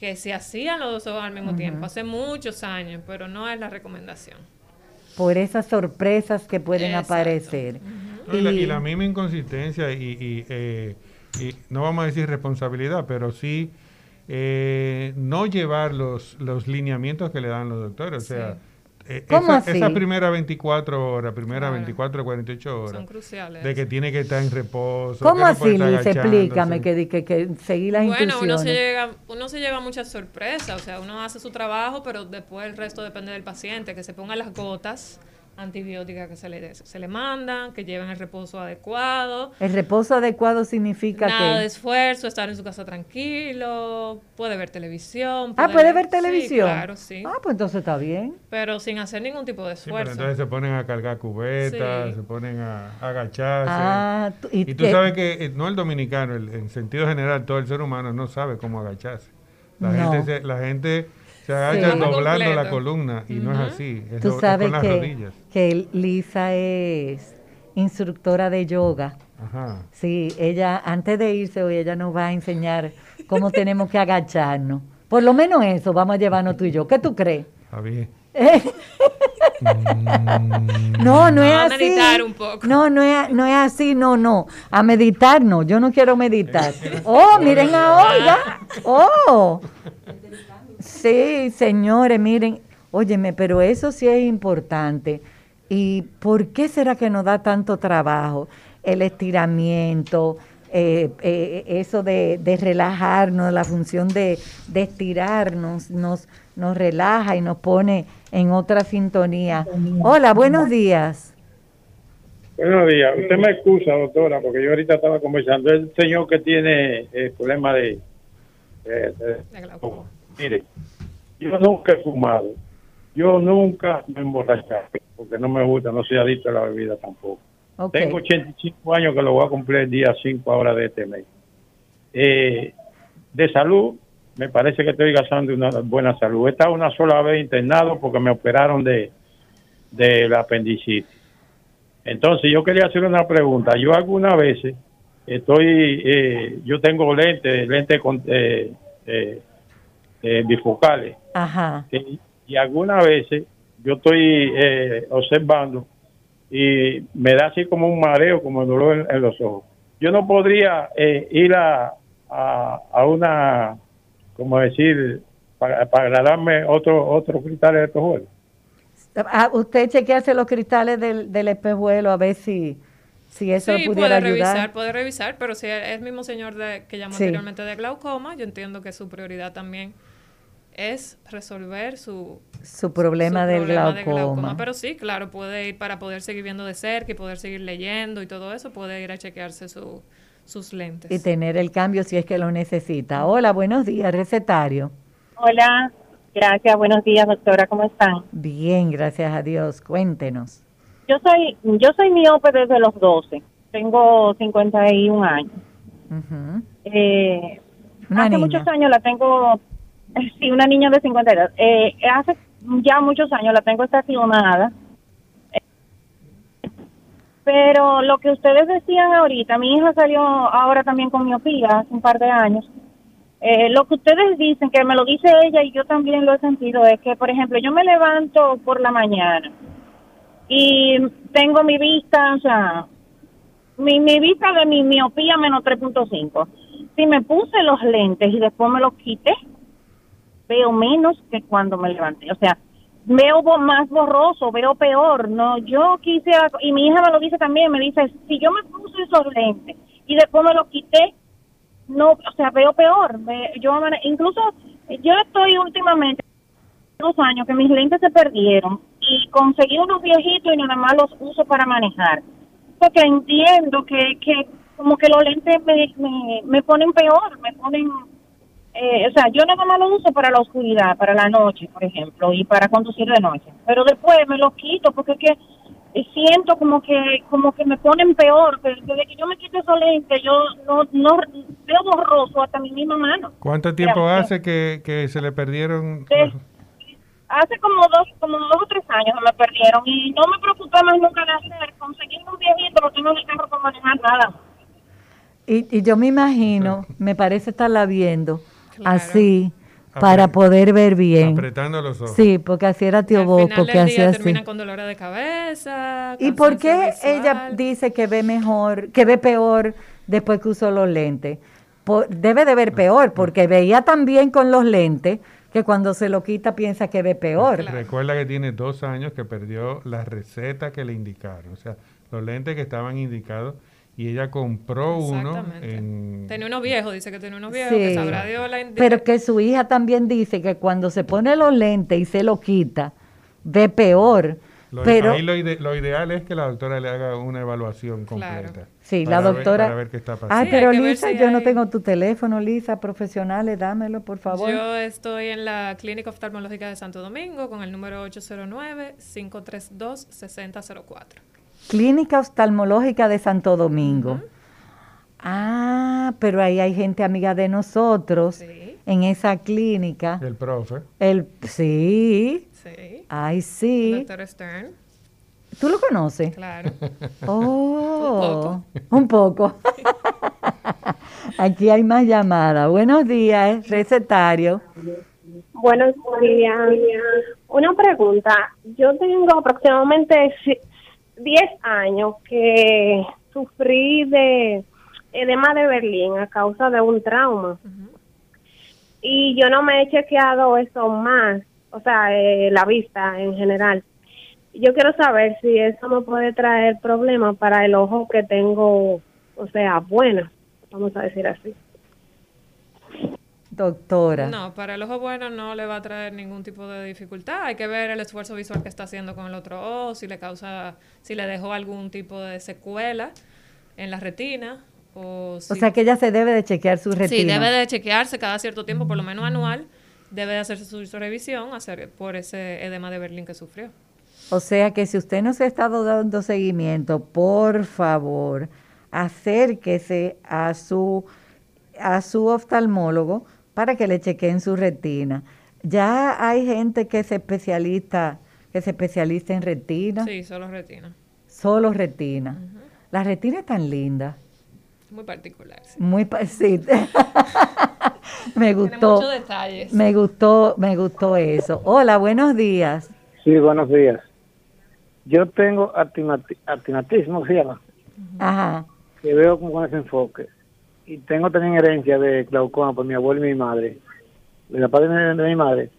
que se hacían los dos ojos al mismo tiempo, hace muchos años, pero no es la recomendación. Por esas sorpresas que pueden aparecer. y, la, misma inconsistencia y, eh, y no vamos a decir responsabilidad, pero sí eh, no llevar los, los lineamientos que le dan los doctores. O sea, eh, esa, primera 24 horas, primera 24 48 horas. Son cruciales. De que tiene que estar en reposo. ¿Cómo así, Liz? Explícame que, que, que seguir las bueno, Uno se, llega, uno se lleva muchas sorpresas. O sea, uno hace su trabajo, pero después el resto depende del paciente. Que se ponga las gotas antibióticas que se le, se le mandan, que lleven el reposo adecuado. El reposo adecuado significa Nada de esfuerzo, estar en su casa tranquilo, puede ver televisión. ah, puede ver televisión. claro, sí. Ah, pues entonces está bien. Pero sin hacer ningún tipo de esfuerzo. Sí, pero entonces se ponen a cargar cubetas, se ponen a, agacharse. Ah, y, tú sabes que eh, no el dominicano, en sentido general, todo el ser humano no sabe cómo agacharse. La gente, la gente se agacha doblando la columna y no es así, es, Tú sabes con las que, rodillas. que Lisa es instructora de yoga. Ajá. Sí, ella antes de irse hoy ella nos va a enseñar cómo tenemos que agacharnos. Por lo menos eso vamos a llevarnos tú y yo. ¿Qué tú crees? Está bien. no, no es así. A meditar un poco. No, no es, no es así, no, no. A meditar no, yo no quiero meditar. Oh, miren ahora. Oh. Sí, señores, miren, óyeme, pero eso sí es importante. ¿Y por qué será que nos da tanto trabajo? el estiramiento, eh, eh, eso de, de, relajarnos, la función de, de estirarnos, nos, nos relaja y nos pone en otra sintonía. Hola, buenos días. Buenos días. Usted me excusa, doctora, porque yo ahorita estaba conversando. El señor que tiene el eh, problema de... mire, yo nunca he fumado. Yo nunca me emborrachado, porque no me gusta, no soy adicto a la bebida tampoco. Tengo 85 años que lo voy a cumplir el día 5 ahora de este mes. Eh, de salud, me parece que estoy gastando una buena salud. He estado una sola vez internado porque me operaron de, de la apendicitis. Entonces yo quería hacer una pregunta. Yo algunas veces estoy, eh, yo tengo lentes, lentes con, eh, eh, eh bifocales. Ajá. y algunas veces yo estoy observando y me da así como un mareo, como dolor en, los ojos. Yo no podría ir a, a, una, como decir, para, para agradarme otro, otro cristal de estos juegos. Ah, usted chequearse los cristales del, del espejuelo a ver si, si eso sí, pudiera puede ayudar. revisar, puede revisar, pero si es el mismo señor de, que llamó anteriormente de glaucoma, yo entiendo que su prioridad también es resolver su, su problema, del, glaucoma. Pero sí, claro, puede ir para poder seguir viendo de cerca y poder seguir leyendo y todo eso, puede ir a chequearse su, sus lentes. Y tener el cambio si es que lo necesita. Hola, buenos días, recetario. Hola, Gracias, buenos días, doctora, ¿cómo están? Bien, gracias a Dios. Cuéntenos. Yo soy yo soy miope desde los 12. Tengo 51 años. eh, hace muchos años la tengo, sí, una niña de 52. Eh, hace ya muchos años la tengo estacionada. Pero lo que ustedes decían ahorita, mi hija salió ahora también con miopía hace un par de años eh, lo que ustedes dicen, que me lo dice ella y yo también lo he sentido, es que, por ejemplo, yo me levanto por la mañana y tengo mi vista, o sea, mi, mi vista de mi miopía menos 3.5. Si me puse los lentes y después me los quité, veo menos que cuando me levanté. O sea, veo más borroso, veo peor. No, yo quise, y mi hija me lo dice también, me dice, si yo me puse esos lentes y después me los quité, no, o sea, veo peor. yo incluso yo estoy últimamente dos años que mis lentes se perdieron y conseguí unos viejitos y nada más los uso para manejar. Porque entiendo que, que como que los lentes me, me, me ponen peor, me ponen, eh, o sea, yo nada más los uso para la oscuridad, para la noche, por ejemplo, y para conducir de noche. Pero después me los quito porque es que siento como que como que me ponen peor desde que yo me quito esos lentes yo no no veo borroso hasta mi misma mano. ¿cuánto tiempo hace que, que se le perdieron hace como dos como dos o tres años me perdieron y no me preocupé más nunca de hacer. Conseguir un viejito no tengo ni carro para manejar nada. Y, y yo me imagino me parece estarla viendo así para poder ver bien. Apretando los ojos. Sí, porque así era tío Boco, que hacía así. termina con dolor de cabeza. ¿Y por qué ella dice que ve mejor, que ve peor después que usó los lentes? debe de ver peor, porque veía tan bien con los lentes que cuando se lo quita piensa que ve peor. Recuerda que tiene dos años que perdió la receta que le indicaron, o sea, los lentes que estaban indicados y ella compró uno. En... Tenía unos viejos, dice que tenía unos viejos, que sabrá Dios la Pero que su hija también dice que cuando se pone los lentes y se lo quita, ve peor. Lo, pero ahí lo, ideal es que la doctora le haga una evaluación completa. Sí, la doctora. para ver qué está pasando. Ay, pero Lisa, yo no tengo tu teléfono, Lisa, profesionales, dámelo, por favor. Yo estoy en la Clínica Oftalmológica de Santo Domingo con el número 809-532-6004. Clínica Oftalmológica de Santo Domingo. Ah, pero ahí hay gente amiga de nosotros en esa clínica. El profe. El, sí. Sí. Ay, sí. El doctor Stern. ¿Tú lo conoces? Claro. Oh, un poco. Aquí hay más llamadas. Buenos días, recetario. Buenos días. Una pregunta. Yo tengo aproximadamente 10 años que sufrí de edema de Berlín a causa de un trauma. Y yo no me he chequeado eso más, o sea, eh, la vista en general. Yo quiero saber si eso me puede traer problemas para el ojo que tengo, o sea, bueno, vamos a decir así. Doctora. No, para el ojo bueno no le va a traer ningún tipo de dificultad. Hay que ver el esfuerzo visual que está haciendo con el otro ojo, si le causa, si le dejó algún tipo de secuela en la retina. O, o sea que ella se debe de chequear su retina. Sí, debe de chequearse cada cierto tiempo, por lo menos anual. Debe de hacerse su, revisión hacer, por ese edema de Berlín que sufrió. O sea que si usted no se ha estado dando seguimiento, por favor, acérquese a su, a su oftalmólogo para que le chequeen su retina. Ya hay gente que se especialista, que se especializa en retina. Sí, solo retina. Solo retina. La retina es tan linda. Muy particular. Sí. Muy sí. me gustó. muchos detalles. Me gustó, me gustó eso. Hola, buenos días. Sí, buenos días. Yo tengo atinatismo, se llama. Ajá. Que veo como con ese enfoque y tengo también herencia de glaucoma por mi abuelo y mi madre. De la parte de, mi madre,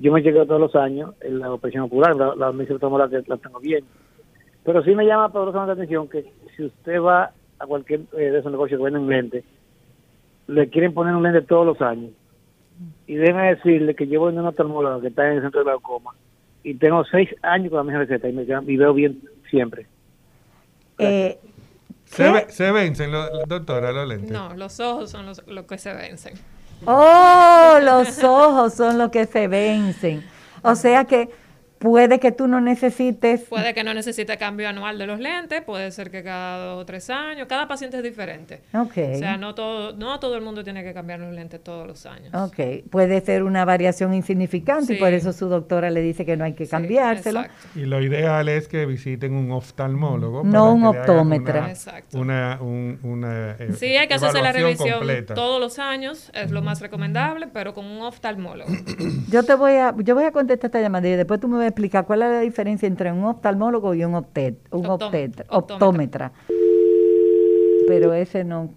yo me llegué todos los años en la operación ocular, la, la que la tengo bien. Pero sí me llama poderosamente la atención que si usted va a cualquier eh, de esos negocios que venden lentes, le quieren poner un lente todos los años. Y déjeme decirle que llevo en una oftalmóloga que está en el centro de glaucoma y tengo seis años con la misma receta y, me, y veo bien siempre. Eh, se, vencen, doctora, los lentes. No, los ojos son los, los que se vencen. Oh, los ojos son los que se vencen. O sea que Puede que tú no necesites. Puede que no necesite cambio anual de los lentes, puede ser que cada dos o tres años. Cada paciente es diferente. Ok. O sea, no todo, no todo el mundo tiene que cambiar los lentes todos los años. Ok. Puede ser una variación insignificante y por eso su doctora le dice que no hay que cambiárselo. y lo ideal es que visiten un oftalmólogo. No un optómetra. exacto. Una, una eh, sí, hay que hacerse la revisión todos los años, es lo más recomendable, pero con un oftalmólogo. yo te voy a, yo voy a contestar esta llamada y después tú me vas explicar cuál es la diferencia entre un oftalmólogo y un, optet, un optómetra. Pero ese no.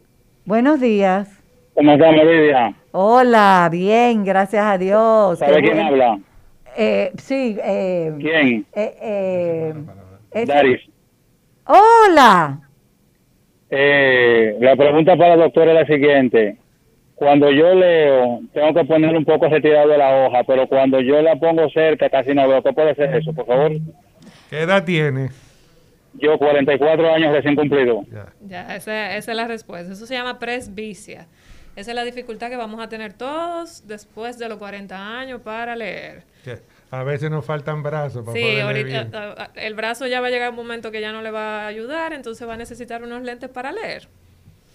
Buenos días. ¿Cómo está, Lidia? Hola, bien, gracias a Dios. ¿Sabe quién habla? Eh, sí. Eh, ¿Quién? Eh, eh Daris. Hola. Eh, la pregunta para el doctor es la siguiente cuando yo leo, tengo que poner un poco retirado de la hoja, pero cuando yo la pongo cerca, casi no veo. ¿Qué puede ser eso, por favor? ¿Qué edad tiene? Yo, 44 años recién cumplido. Ya, esa, es la respuesta. Eso se llama presbicia. Esa es la dificultad que vamos a tener todos después de los 40 años para leer. A veces nos faltan brazos para sí, ahorita el brazo ya va a llegar un momento que ya no le va a ayudar, entonces va a necesitar unos lentes para leer.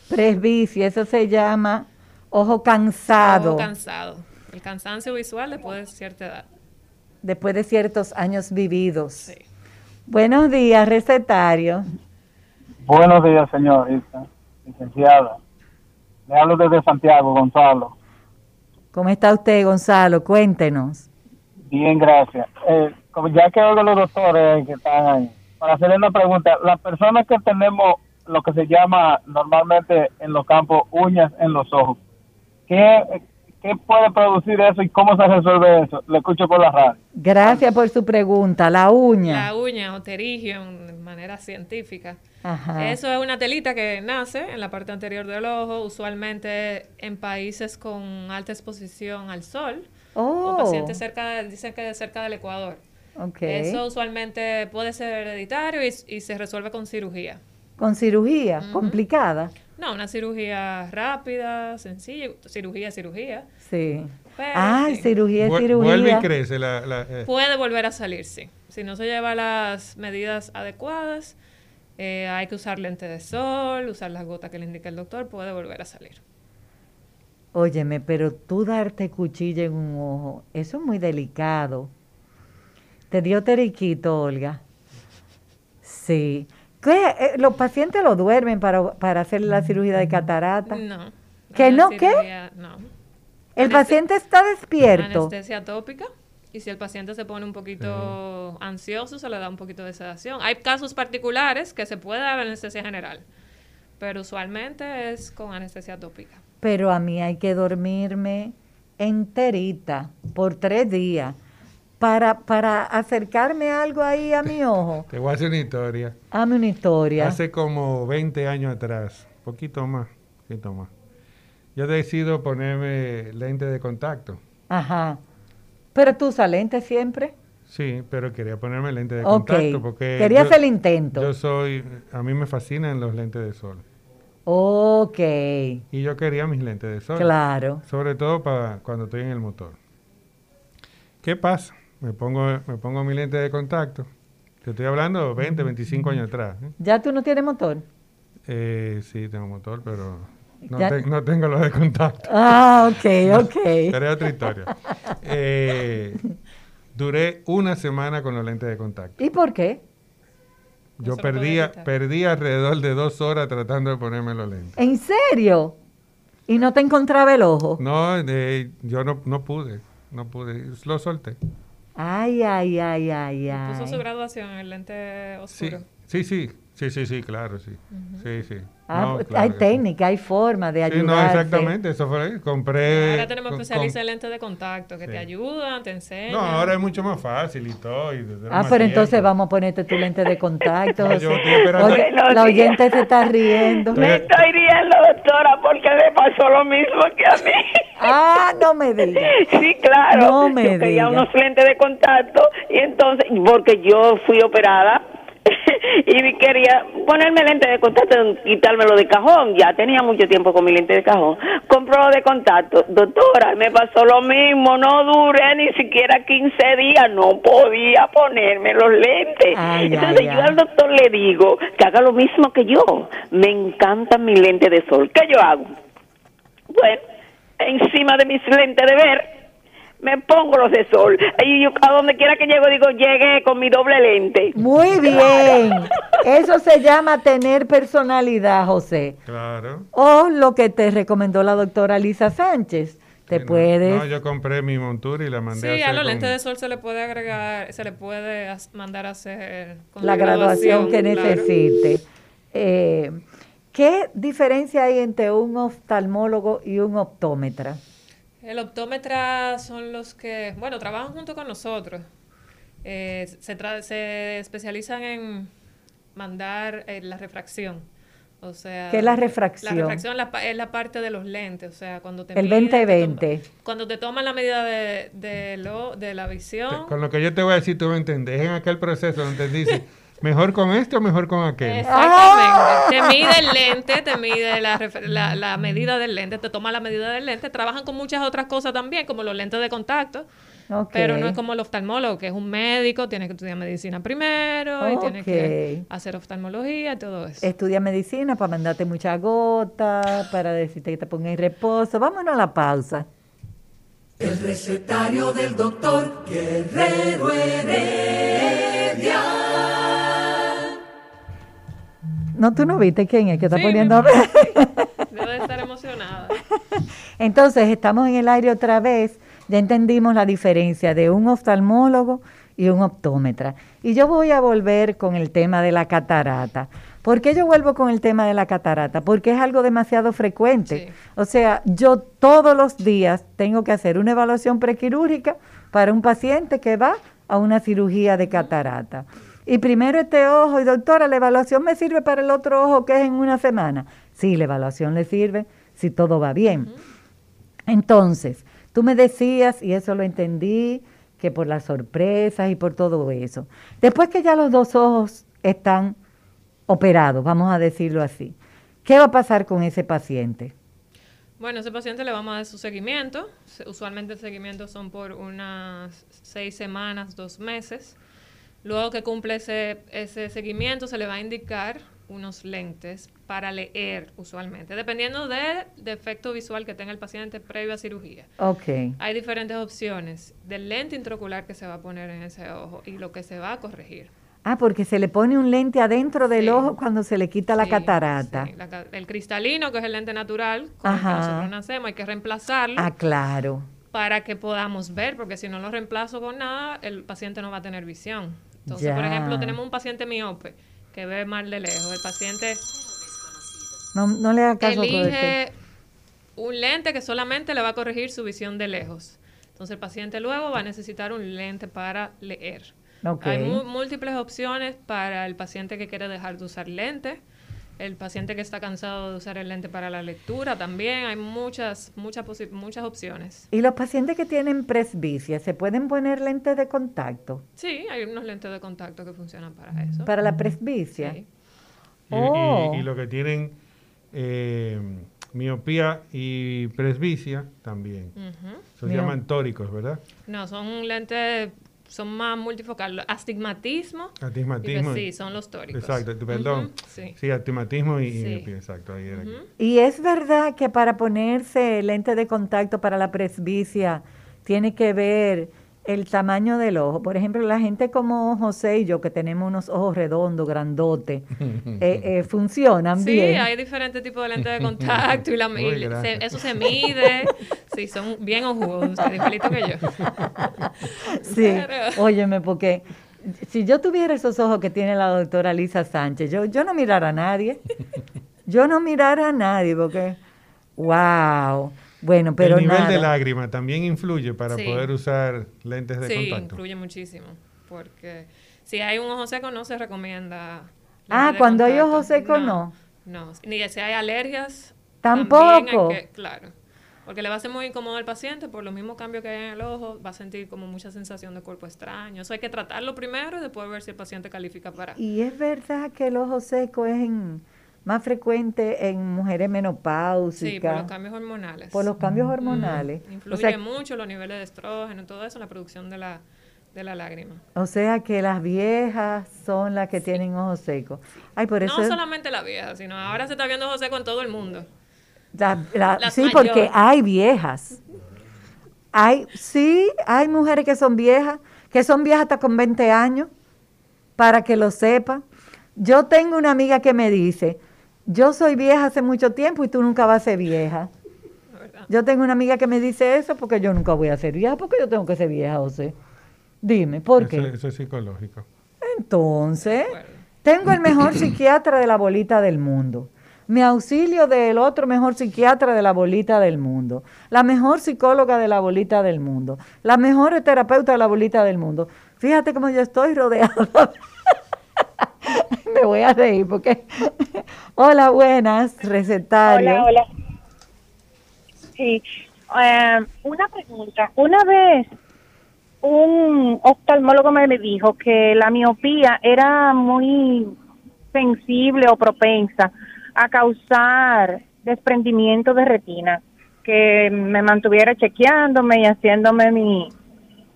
Presbicia, eso se llama Ojo cansado. Ojo cansado. El cansancio visual después de cierta edad. Después de ciertos años vividos. Sí. Buenos días, recetario. Buenos días, señorita, licenciada. Le hablo desde Santiago, Gonzalo. ¿Cómo está usted, Gonzalo? Cuéntenos. Bien, gracias. Eh, como ya que oigo los doctores que están ahí, para hacerle una pregunta, las personas que tenemos lo que se llama normalmente en los campos uñas en los ojos, ¿Qué, puede producir eso y cómo se resuelve eso? Le escucho por la radio. Gracias por su pregunta. La uña. La uña o terigio de manera científica. Eso es una telita que nace en la parte anterior del ojo, usualmente en países con alta exposición al sol o oh. pacientes cerca, dicen que cerca del Ecuador. Eso usualmente puede ser hereditario y, se resuelve con cirugía. ¿Con cirugía? ¿Complicada? No, una cirugía rápida, sencilla, cirugía, cirugía. Sí. ah, cirugía, cirugía. Vuelve y crece la... Eh. Puede volver a salir, sí. Si no se lleva las medidas adecuadas, eh, hay que usar lente de sol, usar las gotas que le indica el doctor, puede volver a salir. Óyeme, pero tú darte cuchilla en un ojo, eso es muy delicado. ¿Te dio teriquito, Olga? Sí. ¿Qué? Eh, ¿Los pacientes lo duermen para, para hacer la cirugía de catarata? No. ¿Que no qué? No. ¿El paciente está despierto? Anestesia tópica. Y si el paciente se pone un poquito ansioso, se le da un poquito de sedación. Hay casos particulares que se puede dar anestesia general, pero usualmente es con anestesia tópica. Pero a mí hay que dormirme enterita por tres días para, para acercarme algo ahí a mi ojo. Te voy a hacer una historia. Hazme una historia. Hace como 20 años atrás, poquito más, poquito más. Yo decido ponerme lente de contacto. Ajá. Pero tú usas lentes siempre. Sí, pero quería ponerme lente de contacto porque Querías yo- el intento. Yo soy, a mí me fascinan los lentes de sol. Ok. Y yo quería mis lentes de sol. Claro. Sobre todo para cuando estoy en el motor. ¿Qué pasa? Me pongo, me pongo mi lente de contacto. Te estoy hablando 20, 25 años atrás. ¿eh? ¿Ya tú no tienes motor? Eh, sí, tengo motor, pero no, Ya- te- no tengo los de contacto. Ah, ok, ok. Pero es otra historia. Eh, duré una semana con los lentes de contacto. ¿Y por qué? Yo perdía, perdí alrededor de dos horas tratando de ponerme los lentes. ¿En serio? ¿Y no te encontraba el ojo? No, eh, yo no, no pude, no pude, lo solté. Ay, ay, ay, ay, ay. Puso su graduación en el lente oscuro. sí, sí, sí, sí, sí, claro, sí. Sí, sí. Ah, No, pues, claro hay que sí. técnica, hay forma de Sí, ayudarse. no, exactamente, eso fue, compré... Ahora tenemos especialistas de lentes de contacto que Sí. te ayudan, te enseñan. No, ahora es mucho más fácil y todo. y Ah, pero entonces tiempo. vamos a ponerte tu lente de contacto. No, yo José. estoy esperando- Oye, Buenos la oyente se está riendo. Me estoy riendo, doctora, porque me pasó lo mismo que a mí. Ah, no me digas. Sí, claro. No me yo quería diga. unos lentes de contacto y entonces, porque yo fui operada y quería ponerme lente de contacto, quitármelo de cajón. Ya tenía mucho tiempo con mi lente de cajón. Compró de contacto. Doctora, me pasó lo mismo. No duré ni siquiera 15 días. No podía ponerme los lentes. Ay, entonces ay, yo ay. al doctor le digo que haga lo mismo que yo. Me encantan mis lentes de sol. ¿Qué yo hago? Bueno, encima de mis lentes de ver, me pongo los de sol. Y yo a donde quiera que llego, digo, llegué con mi doble lente. Muy bien. Eso se llama tener personalidad, José. Claro. O lo que te recomendó la doctora Lisa Sánchez. Te Sí, no, puedes... No, yo compré mi montura y la mandé a Sí, hacer a los con- lentes de sol se le puede agregar, se le puede mandar a hacer con la graduación que claro. necesite. Eh, ¿Qué diferencia hay entre un oftalmólogo y un optómetra? El optómetra son los que, bueno, trabajan junto con nosotros. Eh, se, tra- se especializan en mandar eh, la refracción. O sea, ¿Qué es la refracción? La refracción la pa- es la parte de los lentes, o sea, cuando te El miden, te 20-20. toma- cuando te toman la medida de, de, lo, de la visión. Con lo que yo te voy a decir, tú me entendés. En aquel proceso donde te dice, mejor con esto o mejor con aquel. Exactamente. Te mide el lente, te mide la, la, la medida del lente, te toma la medida del lente. Trabajan con muchas otras cosas también, como los lentes de contacto. Pero no es como el oftalmólogo, que es un médico, tiene que estudiar medicina primero y tiene que Ok. hacer oftalmología y todo eso. Estudia medicina para mandarte mucha gota, para decirte que te pongas en reposo. Vámonos a la pausa. El recetario del doctor Guerrero Heredia. No, tú no viste quién es que está Sí, poniendo a mi ver. Debe de estar emocionada. Entonces, estamos en el aire otra vez. Ya entendimos la diferencia de un oftalmólogo y un optómetra. Y yo voy a volver con el tema de la catarata. ¿Por qué yo vuelvo con el tema de la catarata? Porque es algo demasiado frecuente. Sí. O sea, yo todos los días tengo que hacer una evaluación prequirúrgica para un paciente que va a una cirugía de catarata. Y primero este ojo, y doctora, la evaluación me sirve para el otro ojo que es en una semana. Sí, la evaluación le sirve si todo va bien. Entonces, tú me decías, y eso lo entendí, que por las sorpresas y por todo eso. Después que ya los dos ojos están operados, vamos a decirlo así, ¿qué va a pasar con ese paciente? Bueno, a ese paciente le vamos a dar su seguimiento. Se- Usualmente el seguimiento son por unas seis semanas, dos meses. Luego que cumple ese, ese seguimiento, se le va a indicar unos lentes para leer usualmente, dependiendo del defecto visual que tenga el paciente previo a cirugía. Ok. Hay diferentes opciones del lente intraocular que se va a poner en ese ojo y lo que se va a corregir. Ah, porque se le pone un lente adentro del Sí. ojo cuando se le quita la catarata. sí, la el cristalino, que es el lente natural, con el que nosotros nacemos, hay que reemplazarlo Ah, claro. para que podamos ver, porque si no lo reemplazo con nada, el paciente no va a tener visión. Entonces, por ejemplo, tenemos un paciente miope que ve mal de lejos. El paciente No, no le haga caso. Elige un lente que solamente le va a corregir su visión de lejos. Entonces el paciente luego va a necesitar un lente para leer. Hay múltiples opciones para el paciente que quiere dejar de usar lente, el paciente que está cansado de usar el lente para la lectura también. Hay muchas, muchas, muchas opciones. ¿Y los pacientes que tienen presbicia, se pueden poner lentes de contacto Sí, hay unos lentes de contacto que funcionan para eso. para la presbicia? Sí. Y, y- Oh. y lo que tienen eh, miopía y presbicia también. Se llaman tóricos, ¿verdad? No, son lentes, son más multifocal. Astigmatismo. Astigmatismo. y- y- Sí, son los tóricos. Exacto, perdón. Ujú, sí. Sí, astigmatismo y, y Sí. miopía, exacto. Ahí era. Ujú. ¿Y es verdad que para ponerse lente de contacto para la presbicia tiene que ver el tamaño del ojo? Por ejemplo, la gente como José y yo, que tenemos unos ojos redondos, grandotes, eh, eh, funcionan Sí, bien. hay diferentes tipos de lentes de contacto y, la, y se- eso se mide. Sí, son bien ojudos, igualito que yo. Sí, Pero- óyeme, porque si yo tuviera esos ojos que tiene la doctora Lisa Sánchez, yo, yo no mirara a nadie. Yo no mirara a nadie porque, wow. Bueno, pero el nivel nada. de lágrima también influye para Sí. poder usar lentes de Sí, contacto. influye muchísimo. Porque si hay un ojo seco, no se recomienda. Ah, cuando hay contacto. ojo seco, no. No, ni si hay alergias. Tampoco. hay que- claro. Porque le va a ser muy incómodo al paciente por los mismos cambios que hay en el ojo. Va a sentir como mucha sensación de cuerpo extraño. Eso hay que tratarlo primero y después ver si el paciente califica para. Y es verdad que el ojo seco es en- más frecuente en mujeres menopáusicas. Sí, por los cambios hormonales. Por los cambios hormonales. Mm, O Influye sea, mucho los niveles de estrógeno, todo eso en la producción de la, de la lágrima. o sea que las viejas son las que tienen ojos secos. Ay, por eso No solamente la vieja, sino ahora se está viendo José con todo el mundo. La- la- Las sí, porque hay viejas. Hay, sí, hay mujeres que son viejas, que son viejas hasta con 20 años, para que lo sepa. Yo tengo una amiga que me dice, yo soy vieja hace mucho tiempo y tú nunca vas a ser vieja. Yo tengo una amiga que me dice eso porque yo nunca voy a ser vieja, porque yo tengo que ser vieja, José. Dime, ¿por Eso, qué? eso es psicológico. Entonces, tengo el mejor psiquiatra de la bolita del mundo. Mi auxilio del otro mejor psiquiatra de la bolita del mundo. La mejor psicóloga de la bolita del mundo. La mejor terapeuta de la bolita del mundo. Fíjate cómo yo estoy rodeada. Me voy a reír porque... Hola, buenas, recetario. Hola, hola. Sí, eh, una pregunta. Una vez un oftalmólogo me dijo que la miopía era muy sensible o propensa a causar desprendimiento de retina, que me mantuviera chequeándome y haciéndome mi,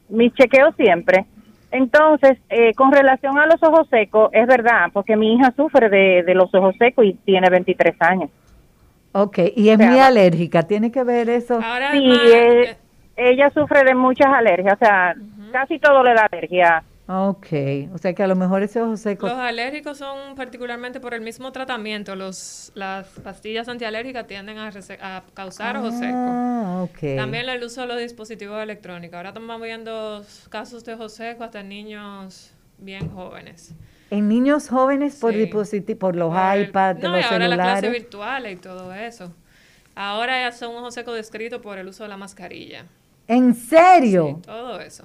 mi chequeo siempre. Entonces, eh, con relación a los ojos secos, es verdad, porque mi hija sufre de, de los ojos secos y tiene 23 años. Ok, y es O sea, muy alérgica. ¿Tiene que ver eso? Sí, eh, ella sufre de muchas alergias, o sea, casi todo le da alergia. Ok, o sea que a lo mejor ese ojo seco... Los alérgicos son particularmente por el mismo tratamiento. Los, las pastillas antialérgicas tienden a, causar ojos secos. Ah, ok. También el uso de los dispositivos electrónicos. Ahora estamos viendo casos de ojos secos hasta en niños bien jóvenes. En niños jóvenes por Sí. por los Por el- iPads, no, los y ahora las clases virtuales y todo eso. Ahora ya son ojos secos descritos por el uso de la mascarilla. ¿En serio? Todo eso.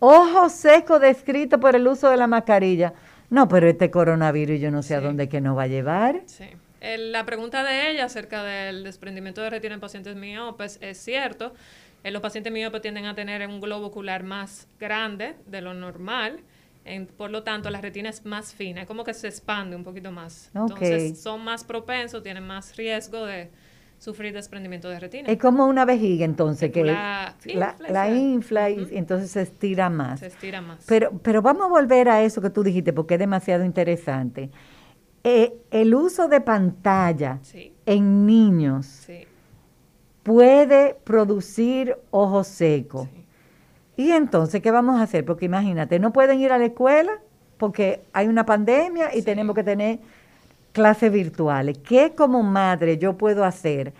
Ojo seco descrito por el uso de la mascarilla. No, pero este coronavirus yo no sé a dónde que nos va a llevar. Sí. El- la pregunta de ella acerca del desprendimiento de retina en pacientes miopes es cierto. Eh, los pacientes miopes tienden a tener un globo ocular más grande de lo normal. En- por lo tanto, la retina es más fina, es como que se expande un poquito más. Entonces, son más propensos, tienen más riesgo de sufrir desprendimiento de retina. Es como una vejiga entonces que La la, infla, la sí. infla y entonces se estira más. Se estira más. Pero, pero vamos a volver a eso que tú dijiste porque es demasiado interesante. Eh, el uso de pantalla Sí. en niños Sí. puede producir ojos secos. Y entonces, ¿qué vamos a hacer? Porque imagínate, no pueden ir a la escuela porque hay una pandemia y tenemos que tener clases virtuales. ¿Qué como madre yo puedo hacer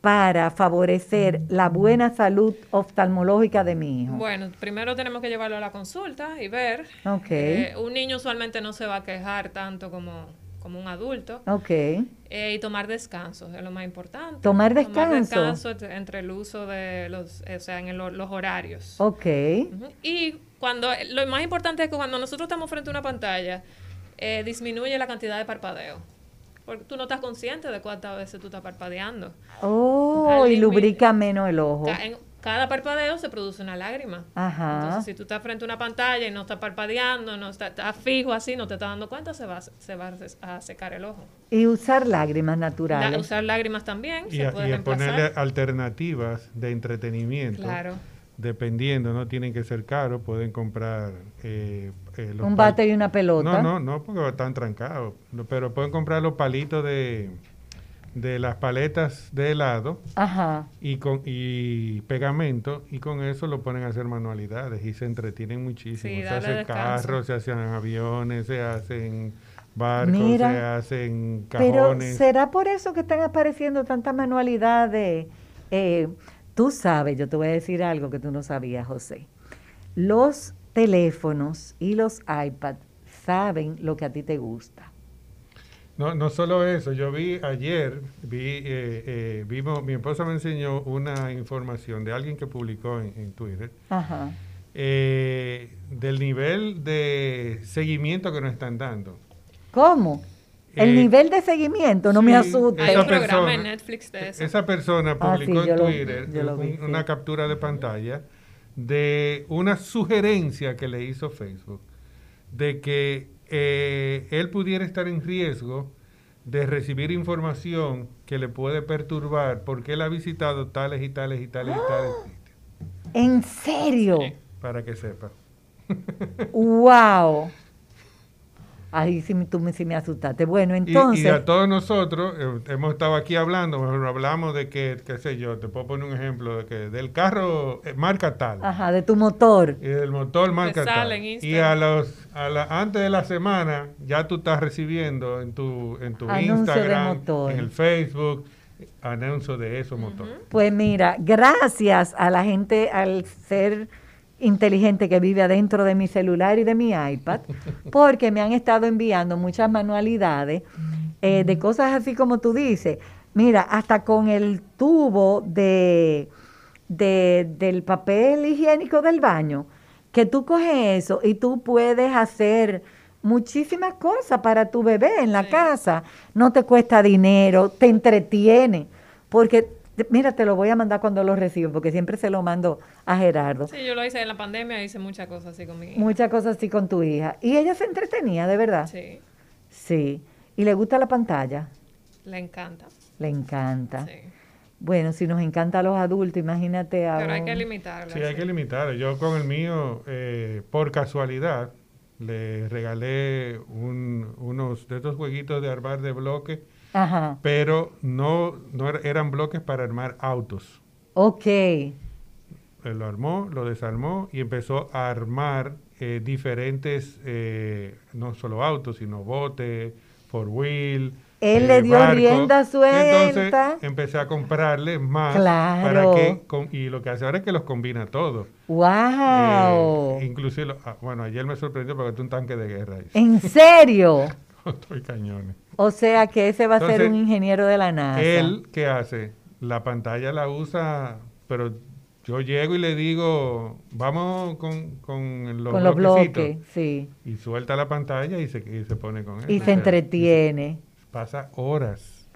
para favorecer la buena salud oftalmológica de mi hijo? Bueno, primero tenemos que llevarlo a la consulta y ver. Ok. Eh, un niño usualmente no se va a quejar tanto como como un adulto. Ok. Eh, y tomar descanso, es lo más importante. Tomar descanso. Tomar descanso entre el uso de los, o sea, en los horarios. Ok. Y cuando, lo más importante es que cuando nosotros estamos frente a una pantalla, eh, disminuye la cantidad de parpadeo. Porque tú no estás consciente de cuántas veces tú estás parpadeando. Oh, y lubrica menos el ojo. En cada parpadeo se produce una lágrima. Ajá. Entonces, si tú estás frente a una pantalla y no estás parpadeando, no estás, fijo así, no te estás dando cuenta, se va, se va a secar el ojo. Y usar lágrimas naturales. usar lágrimas también. Y, se y ponerle alternativas de entretenimiento. Claro dependiendo, no tienen que ser caros, pueden comprar eh, eh, un bate y una pelota. No, no, no, porque están trancados, pero pueden comprar los palitos de, de las paletas de helado Ajá. y con y pegamento y con eso lo ponen a hacer manualidades y se entretienen muchísimo. se hacen carros, se hacen aviones, se hacen barcos, se hacen cajones. Pero ¿será por eso que están apareciendo tantas manualidades? Eh, Tú sabes, yo te voy a decir algo que tú no sabías, José. Los teléfonos y los iPads saben lo que a ti te gusta. No, no solo eso, yo vi ayer, vi, eh, eh, vimos, mi esposa me enseñó una información de alguien que publicó en, Twitter eh, del nivel de seguimiento que nos están dando. ¿Cómo? El eh, nivel de seguimiento, no me asuste. Hay un programa en Netflix de eso. Esa persona ah, publicó en Twitter una captura de pantalla de una sugerencia que le hizo Facebook de que eh, él pudiera estar en riesgo de recibir información que le puede perturbar porque él ha visitado tales y tales y tales y tales sitios. ¿En serio? Para que sepa. ¡Wow! Ahí sí, tú me, sí me asustaste. Bueno, entonces... Y, a todos nosotros, eh, hemos estado aquí hablando, hablamos de que, qué sé yo, te puedo poner un ejemplo, de que del carro eh, marca tal. Ajá, de tu motor. Y del motor marca tal. y a los, a la, antes de la semana ya tú estás recibiendo en tu, en tu Instagram, en el Facebook, anuncio de esos motores. Pues mira, gracias a la gente al ser inteligente que vive adentro de mi celular y de mi iPad, porque me han estado enviando muchas manualidades eh, de cosas así como tú dices. Mira, hasta con el tubo de, del papel higiénico del baño, que tú coges eso y tú puedes hacer muchísimas cosas para tu bebé en la casa. No te cuesta dinero, te entretiene, porque Mira, te lo voy a mandar cuando lo recibo, porque siempre se lo mando a Gerardo. Sí, yo lo hice en la pandemia, hice muchas cosas así con mi hija. Muchas cosas así con tu hija. ¿Y ella se entretenía, de verdad? Sí. Sí. ¿Y le gusta la pantalla? Le encanta. Le encanta. Sí. Bueno, si nos encanta a los adultos, imagínate a... Pero hay que limitarlo. Sí, hay que limitarlo. Yo con el mío, eh, por casualidad, le regalé unos de estos jueguitos de armar de bloque pero no, no er, eran bloques para armar autos. Ok. Él lo armó, lo desarmó y empezó a armar eh, diferentes, eh, no solo autos, sino bote, four wheel. Él le eh, dio rienda suelta. Entonces empecé a comprarle más. Para que, y lo que hace ahora es que los combina todos. ¡Wow! inclusive, ah, bueno, ayer me sorprendió porque es un tanque de guerra. ¿En serio? Estoy cañones. O sea que ese va a ser un ingeniero de la NASA. Él, ¿qué hace? La pantalla la usa, pero yo llego y le digo, vamos con, con los, con los bloques. Sí. Y suelta la pantalla y se, se pone con él. Y se entretiene. pasa horas.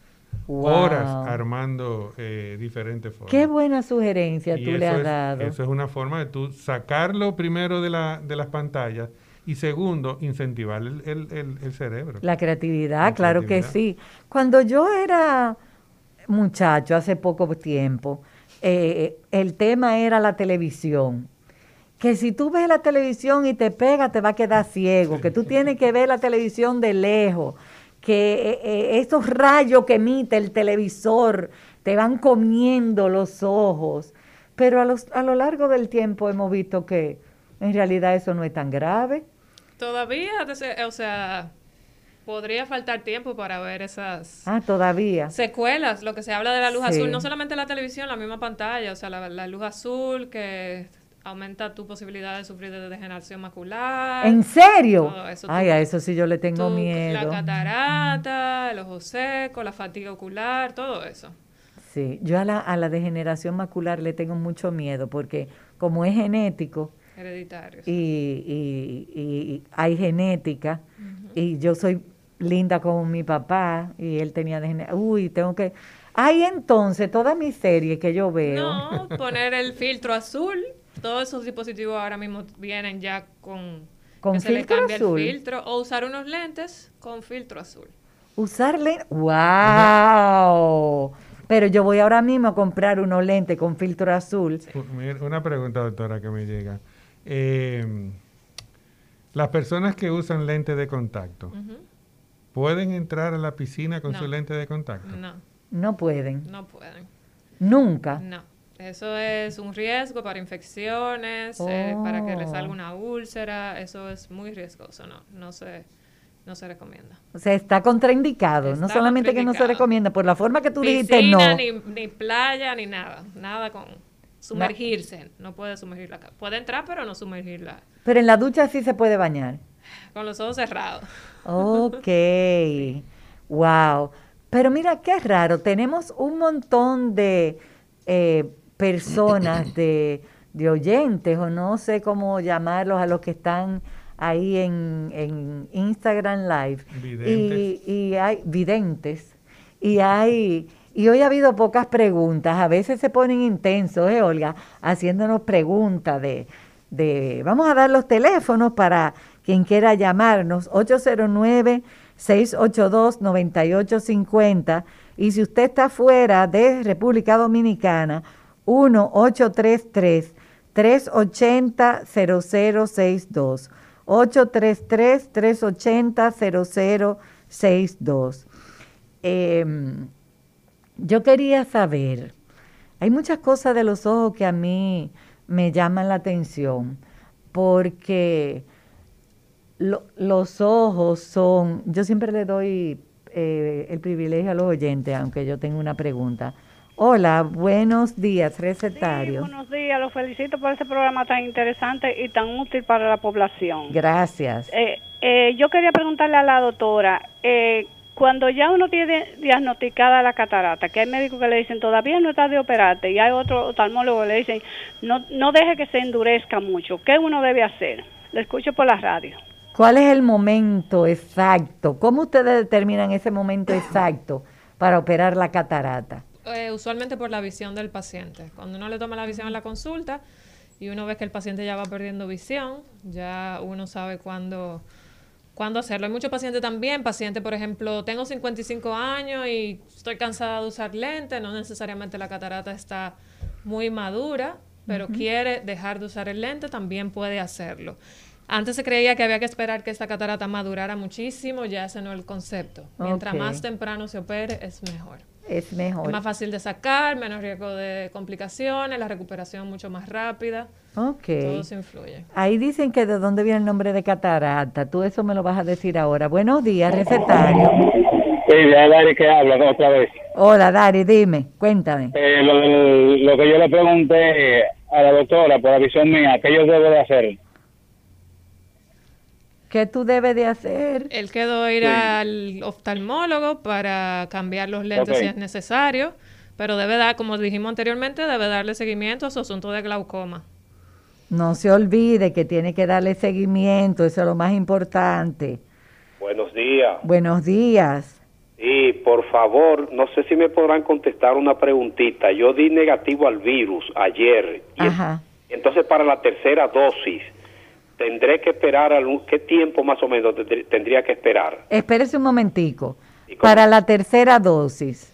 Horas armando eh, diferentes formas. Qué buena sugerencia tú le has dado. Eso es una forma de tú sacarlo primero de, la, de las pantallas y segundo, incentivar el, cerebro. La creatividad, claro que sí. Cuando yo era muchacho, hace poco tiempo, eh, el tema era la televisión. Que si tú ves la televisión y te pega, te va a quedar ciego. Que tú tienes que ver la televisión de lejos. Que eh, eh, esos rayos que emite el televisor te van comiendo los ojos. Pero a, los, a lo largo del tiempo hemos visto que en realidad eso no es tan grave. Todavía, o sea, podría faltar tiempo para ver esas ah, todavía. secuelas, lo que se habla de la luz azul, no solamente la televisión, la misma pantalla, o sea, la, luz azul que aumenta tu posibilidad de sufrir de degeneración macular. ¿En serio? eso. Ay, a eso sí yo le tengo miedo. La catarata, el ojo seco, la fatiga ocular, todo eso. Sí, yo a la, a la degeneración macular le tengo mucho miedo porque como es genético Hereditario. y, y- y hay genética y yo soy linda como mi papá y él tenía degeneración, uy, tengo que... Ay, entonces, toda mi serie que yo veo... No, poner el filtro azul. Todos esos dispositivos ahora mismo vienen ya con, ¿Con que se le filtro cambia azul? el filtro o usar unos lentes con filtro azul. Usarle, wow. Pero yo voy ahora mismo a comprar unos lentes con filtro azul. Una pregunta, doctora, que me llega. Eh, las personas que usan lentes de contacto. ¿pueden entrar a la piscina con No. su lente de contacto? No, No pueden. no pueden. Nunca. No. Eso es un riesgo para infecciones, eh, para que le Oh. salga una úlcera. Eso es muy riesgoso. No, no se, no se recomienda. O sea, está contraindicado. no solamente que no se recomienda, por la forma que tú dijiste, Piscina, no. ni, ni playa, ni nada. Nada con sumergirse. No puede sumergir la cara. Puede entrar, pero no sumergirla. Pero en la ducha sí se puede bañar. Con los ojos cerrados. Ok. Wow. Pero mira, qué raro. Tenemos un montón de eh, personas, de, de oyentes, o no sé cómo llamarlos, a los que están ahí en, en Instagram Live. Y, y hay videntes. Y hay. Y hoy ha habido pocas preguntas. A veces se ponen intensos, ¿eh, Olga? Haciéndonos preguntas de, de. Vamos a dar los teléfonos para quien quiera llamarnos. 809-682-9850. Y si usted está fuera de República Dominicana, 1-833-380-0062. 833-380-0062. Em, yo quería saber, hay muchas cosas de los ojos que a mí me llaman la atención, porque lo- los ojos son, yo siempre le doy eh, el privilegio a los oyentes, aunque yo tengo una pregunta. Hola, buenos días, recetario. Buenos días, los felicito por ese programa tan interesante y tan útil para la población. Gracias. Eh, eh, yo quería preguntarle a la doctora, eh, cuando ya uno tiene diagnosticada la catarata, que hay médicos que le dicen todavía no está de operarte y hay otro oftalmólogo que le dicen no, no deje que se endurezca mucho, ¿qué uno debe hacer? Lo escucho por la radio. ¿Cuál es el momento exacto? ¿Cómo ustedes determinan ese momento exacto para operar la catarata? Eh, usualmente por la visión del paciente. Cuando uno le toma la visión en la consulta y uno ve que el paciente ya va perdiendo visión, ya uno sabe cuándo, cuándo hacerlo. Hay muchos pacientes también, pacientes, por ejemplo, tengo 55 años y estoy cansada de usar lentes, no necesariamente la catarata está muy madura, pero quiere dejar de usar el lente, también puede hacerlo. Antes se creía que había que esperar que esta catarata madurara muchísimo, ya ese no es el concepto. Mientras más temprano se opere, es mejor. Es mejor. Es más fácil de sacar, menos riesgo de complicaciones, la recuperación mucho más rápida. Ok. Todo eso influye. Ahí dicen que de dónde viene el nombre de catarata. Tú eso me lo vas a decir ahora. Buenos días, recetario. Sí, ya Dari que habla otra vez. Hola, Dari, dime, cuéntame. Eh, lo, lo que yo le pregunté a la doctora por la visión mía, ¿qué yo debo de hacer? ¿Qué tú debes de hacer? Él quedó ir Sí. al oftalmólogo para cambiar los lentes si es necesario, pero debe dar, como dijimos anteriormente, debe darle seguimiento a su asunto de glaucoma. No se olvide que tiene que darle seguimiento, eso es lo más importante. Buenos días. Buenos días. Y por favor, no sé si me podrán contestar una preguntita. Yo di negativo al virus ayer. Ajá. Entonces, para la tercera dosis, ¿tendré que esperar algún, qué tiempo más o menos tendr- tendría que esperar? Espérese un momentico. Para la tercera dosis,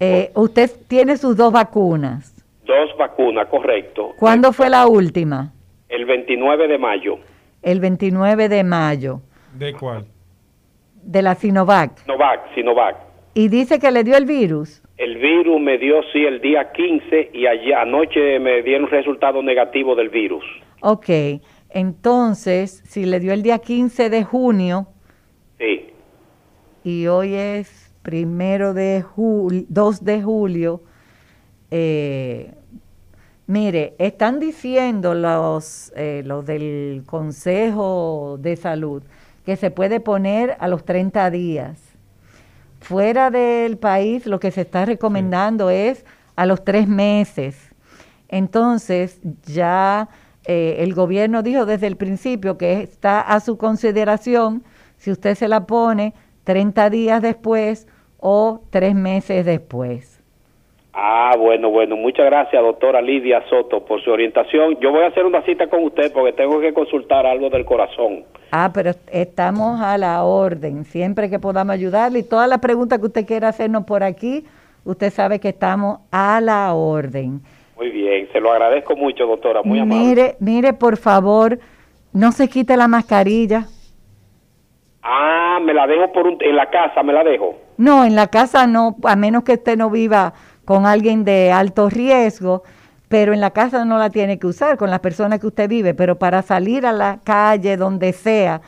eh, usted tiene sus dos vacunas. Dos vacunas, correcto. ¿Cuándo fue la última? El 29 de mayo. El 29 de mayo, ¿De cuál? de la Sinovac. Sinovac, Sinovac. Y dice que le dio el virus. El virus me dio sí el día 15 y ayer, anoche me dieron resultado negativo del virus. Ok, entonces, si le dio el día 15 de junio Sí. y hoy es primero de julio, 2 de julio, eh, Mire, están diciendo los, eh, los del Consejo de Salud que se puede poner a los 30 días. Fuera del país lo que se está recomendando es a los tres meses. Entonces ya eh, el gobierno dijo desde el principio que está a su consideración si usted se la pone 30 días después o tres meses después. Ah, bueno, bueno. Muchas gracias, doctora Lidia Soto, por su orientación. Yo voy a hacer una cita con usted porque tengo que consultar algo del corazón. Ah, pero estamos a la orden, siempre que podamos ayudarle. Y todas las preguntas que usted quiera hacernos por aquí, usted sabe que estamos a la orden. Muy bien, se lo agradezco mucho, doctora, muy amable. Mire, mire, por favor, no se quite la mascarilla. Ah, me la dejo por en la casa, me la dejo. No, en la casa no, a menos que usted no viva con alguien de alto riesgo, pero en la casa no la tiene que usar con las personas que usted vive, pero para salir a la calle, donde sea,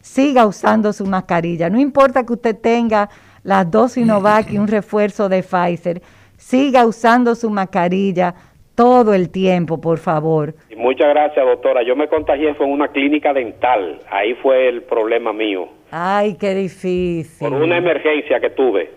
siga usando su mascarilla. No importa que usted tenga las dos Sinovac y un refuerzo de Pfizer, siga usando su mascarilla todo el tiempo, por favor. muchas gracias, doctora. Yo me contagié fue en una clínica dental. Ahí fue el problema mío. Ay, qué difícil. Por una emergencia que tuve.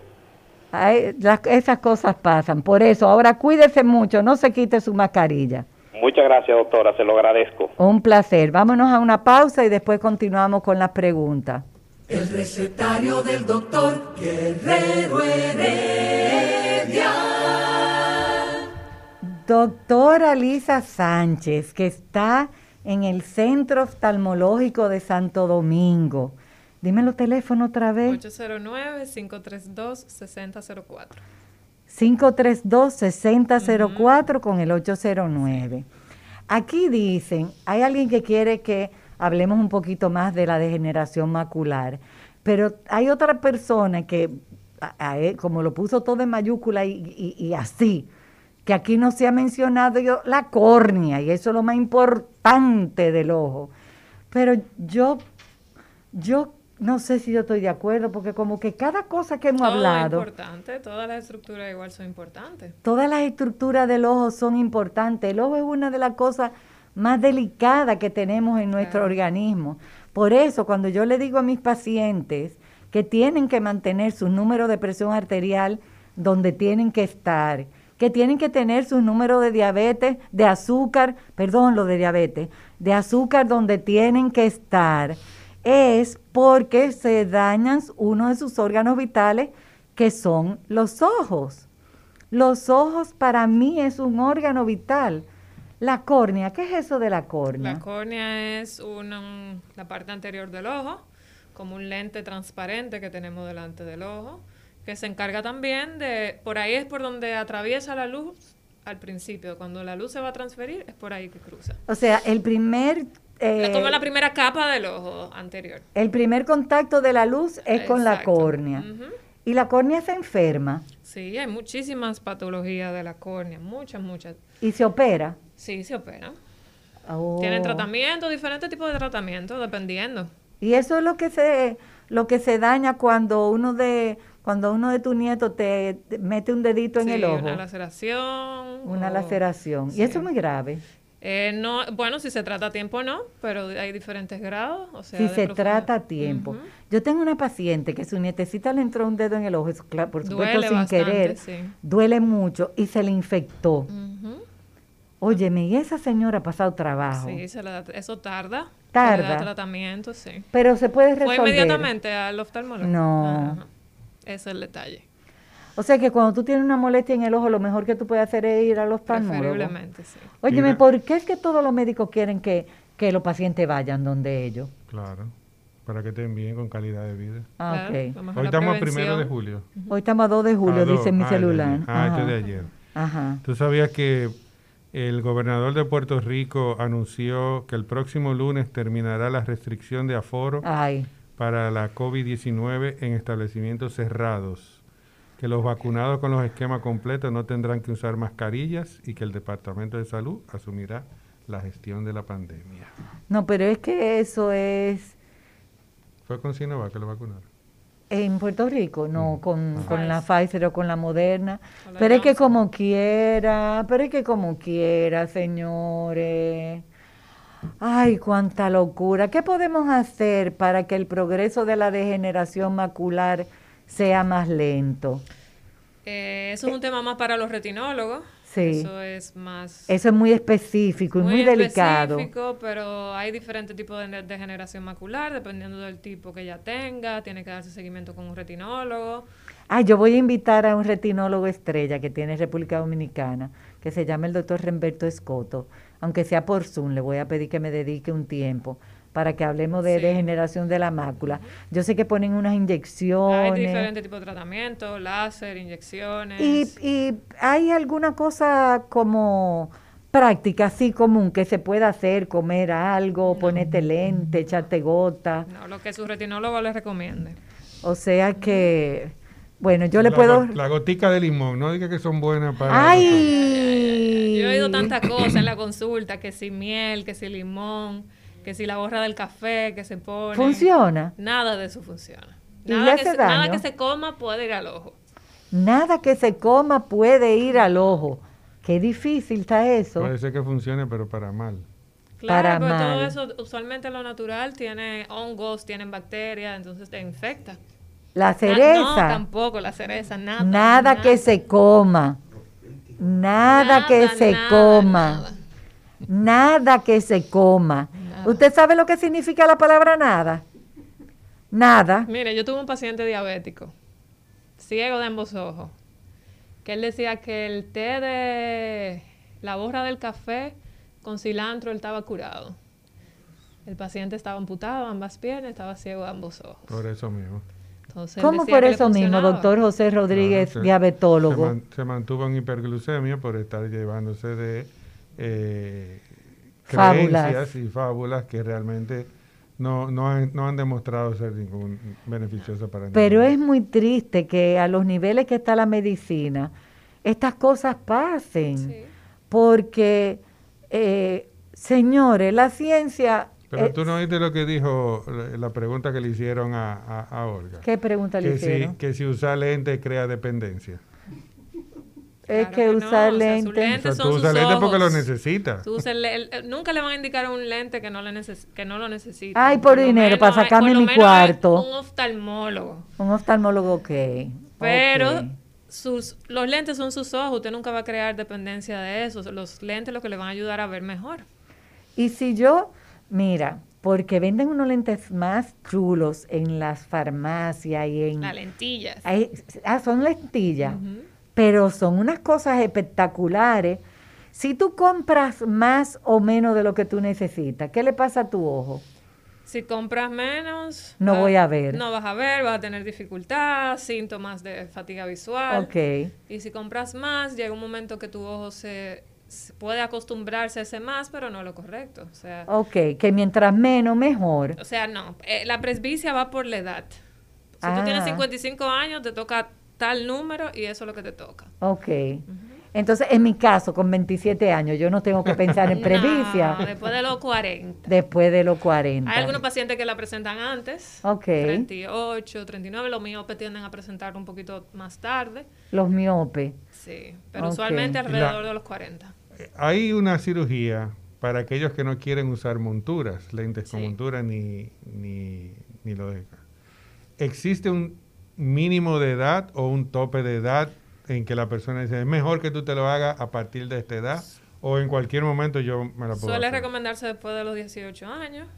Ay, esas cosas pasan. Por eso, ahora cuídese mucho, no se quite su mascarilla. Muchas gracias, doctora, se lo agradezco. Un placer. Vámonos a una pausa y después continuamos con las preguntas. El recetario del doctor Guerrero Heredia. Doctora Lisa Sánchez, que está en el Centro Oftalmológico de Santo Domingo. Dime los teléfonos otra vez. 809-532-6004. 532-6004 con el 809. Aquí dicen, hay alguien que quiere que hablemos un poquito más de la degeneración macular, pero hay otra persona que, como lo puso todo en mayúscula y, así, que aquí no se ha mencionado yo, la córnea, y eso es lo más importante del ojo. Pero yo, yo no sé si yo estoy de acuerdo, porque como que cada cosa que hemos hablado... Es importante, todas las estructuras igual son importantes. Todas las estructuras del ojo son importantes. El ojo es una de las cosas más delicadas que tenemos en nuestro organismo. Por eso, cuando yo le digo a mis pacientes que tienen que mantener su número de presión arterial donde tienen que estar, que tienen que tener su número de diabetes, de azúcar, perdón, lo de diabetes, de azúcar donde tienen que estar, es porque se dañan uno de sus órganos vitales, que son los ojos. Los ojos para mí es un órgano vital. La córnea, ¿qué es eso de la córnea? La córnea es una, la parte anterior del ojo, como un lente transparente que tenemos delante del ojo, que se encarga también de, por ahí es por donde atraviesa la luz al principio, cuando la luz se va a transferir, es por ahí que cruza. O sea, el primer es como la primera capa del ojo anterior. El primer contacto de la luz es con la córnea. ¿Y la córnea se enferma? Sí, hay muchísimas patologías de la córnea, muchas, muchas. ¿Y se opera? Sí, se opera. Oh. Tienen tratamiento, diferentes tipos de tratamiento, dependiendo. Y eso es lo que se, lo que se daña cuando uno de, cuando uno de tus nietos te, mete un dedito en el ojo. Una laceración. Una laceración. Y eso es muy grave. Eh, no, bueno, si se trata a tiempo no, pero hay diferentes grados. O sea, si se trata a tiempo. Yo tengo una paciente que su nietecita le entró un dedo en el ojo, por supuesto sin querer, duele mucho y se le infectó. Óyeme, y esa señora ha pasado trabajo. Sí, eso tarda. Tarda. tratamiento, sí. Pero se puede resolver. Fue inmediatamente al oftalmólogo. No. Ese es el detalle. O sea que cuando tú tienes una molestia en el ojo, lo mejor que tú puedes hacer es ir a los Preferiblemente, sí. Óyeme, ¿por qué es que todos los médicos quieren que, los pacientes vayan donde ellos? Claro, para que estén bien con calidad de vida. Ah, Hoy estamos a primero de julio. Hoy estamos a 2 de julio, dice mi ah, celular. Ah, este de ayer. Ajá. ¿Tú sabías que el gobernador de Puerto Rico anunció que el próximo lunes terminará la restricción de aforo para la COVID-19 en establecimientos cerrados? que los vacunados con los esquemas completos no tendrán que usar mascarillas y que el Departamento de Salud asumirá la gestión de la pandemia. No, pero es que eso es... Fue con Sinovac que lo vacunaron. En Puerto Rico, no, Mm. con, Ah. con la Pfizer o con la Moderna. Con la Pero es que como quiera, pero es que como quiera, señores. Ay, cuánta locura. ¿Qué podemos hacer para que el progreso de la degeneración macular sea más lento? Eh, eso es un tema más para los retinólogos. Sí. Eso es más Eso es muy específico y muy, delicado. específico, pero hay diferentes tipos de degeneración macular, dependiendo del tipo que ya tenga. Tiene que darse seguimiento con un retinólogo. Ay, yo voy a invitar a un retinólogo estrella que tiene República Dominicana, que se llama el doctor Remberto Escoto. Aunque sea por Zoom, le voy a pedir que me dedique un tiempo para que hablemos de degeneración de la mácula. Yo sé que ponen unas Hay inyecciones. diferentes tipos de tratamientos, láser, inyecciones. Y, y hay alguna cosa como práctica, así común, que se pueda hacer, comer algo, ponerte lente, echarte gota. No, lo que su retinólogo le recomiende. O sea que, bueno, yo le La puedo... La gotica de limón, no diga que son buenas para... ¡Ay! Yo he oído tantas cosas en la consulta, que si miel, que si limón, que si la borra del café que se pone. ¿Funciona? Nada de eso funciona. ¿Y le Nada, que se, nada que se coma puede ir al ojo. Nada que se coma puede ir al ojo. Qué difícil está eso. Puede ser que funcione, pero para mal. Claro, Para pero todo mal. eso, usualmente lo natural tiene hongos, tienen bacterias, entonces te infecta. La Na- no, cereza. tampoco la cereza, nada. nada, que se coma. Nada, que se coma. Nada. que se coma. ¿Usted sabe lo que significa la palabra nada? Nada. Mire, yo tuve un paciente diabético, ciego de ambos ojos, que él decía que el té de la borra del café con cilantro él estaba curado. El paciente estaba amputado, ambas piernas, estaba ciego de ambos ojos. Por eso mismo. Entonces, ¿Cómo por eso mismo, doctor José Rodríguez, Claro, se- diabetólogo? Se, man- se mantuvo en hiperglucemia por estar llevándose de eh, Fábulas. creencias y fábulas que realmente no, no, han, no han demostrado ser ningún beneficioso para Pero es muy triste que a los niveles que está la medicina, estas cosas pasen. Porque, eh, señores, la ciencia... Pero eh, tú no oíste lo que dijo la, la pregunta que le hicieron a, a- a Olga. ¿Qué pregunta le que hicieron? Si, que si usar lente crea dependencia. es que usar lentes... lentes O sea, son tú usas sus lentes porque lo necesitas. Nunca le van a indicar un lente que no, le neces- que no lo necesita. Ay, por dinero, para sacarme por lo mi menos cuarto. Un oftalmólogo. Un oftalmólogo, ok. Pero sus, los lentes son sus ojos. Usted nunca va a crear dependencia de eso. Los lentes lo que le van a ayudar a ver mejor. Y si yo, mira, porque venden unos lentes más chulos en las farmacias y en... Las lentillas. Hay- ah, son lentillas, pero son unas cosas espectaculares. Si tú compras más o menos de lo que tú necesitas, ¿qué le pasa a tu ojo? Si compras menos, No voy a ver. No vas a ver, vas a tener dificultad, síntomas de fatiga visual. Ok. Y si compras más, llega un momento que tu ojo se puede acostumbrarse a ese más, pero no lo correcto. O sea, Ok, que mientras menos, mejor. o sea no. Eh, la presbicia va por la edad. Si Ah. tú tienes 55 años, te toca tal número y eso es lo que te toca. Ok. Entonces, en mi caso, con 27 años, yo no tengo que pensar en presbicia No, después de los 40. después de los 40. Hay algunos pacientes que la presentan antes. Ok. 38, 39. Los miopes tienden a presentar un poquito más tarde. Los miopes. Sí, pero usualmente la- alrededor de los 40. Hay una cirugía para aquellos que no quieren usar monturas, lentes con Sí. montura ni, ni, ni lo de ¿Existe un mínimo de edad o un tope de edad en que la persona dice, es mejor que tú te lo hagas a partir de esta edad o en cualquier momento yo me la puedo Suele hacer? recomendarse después de los 18 años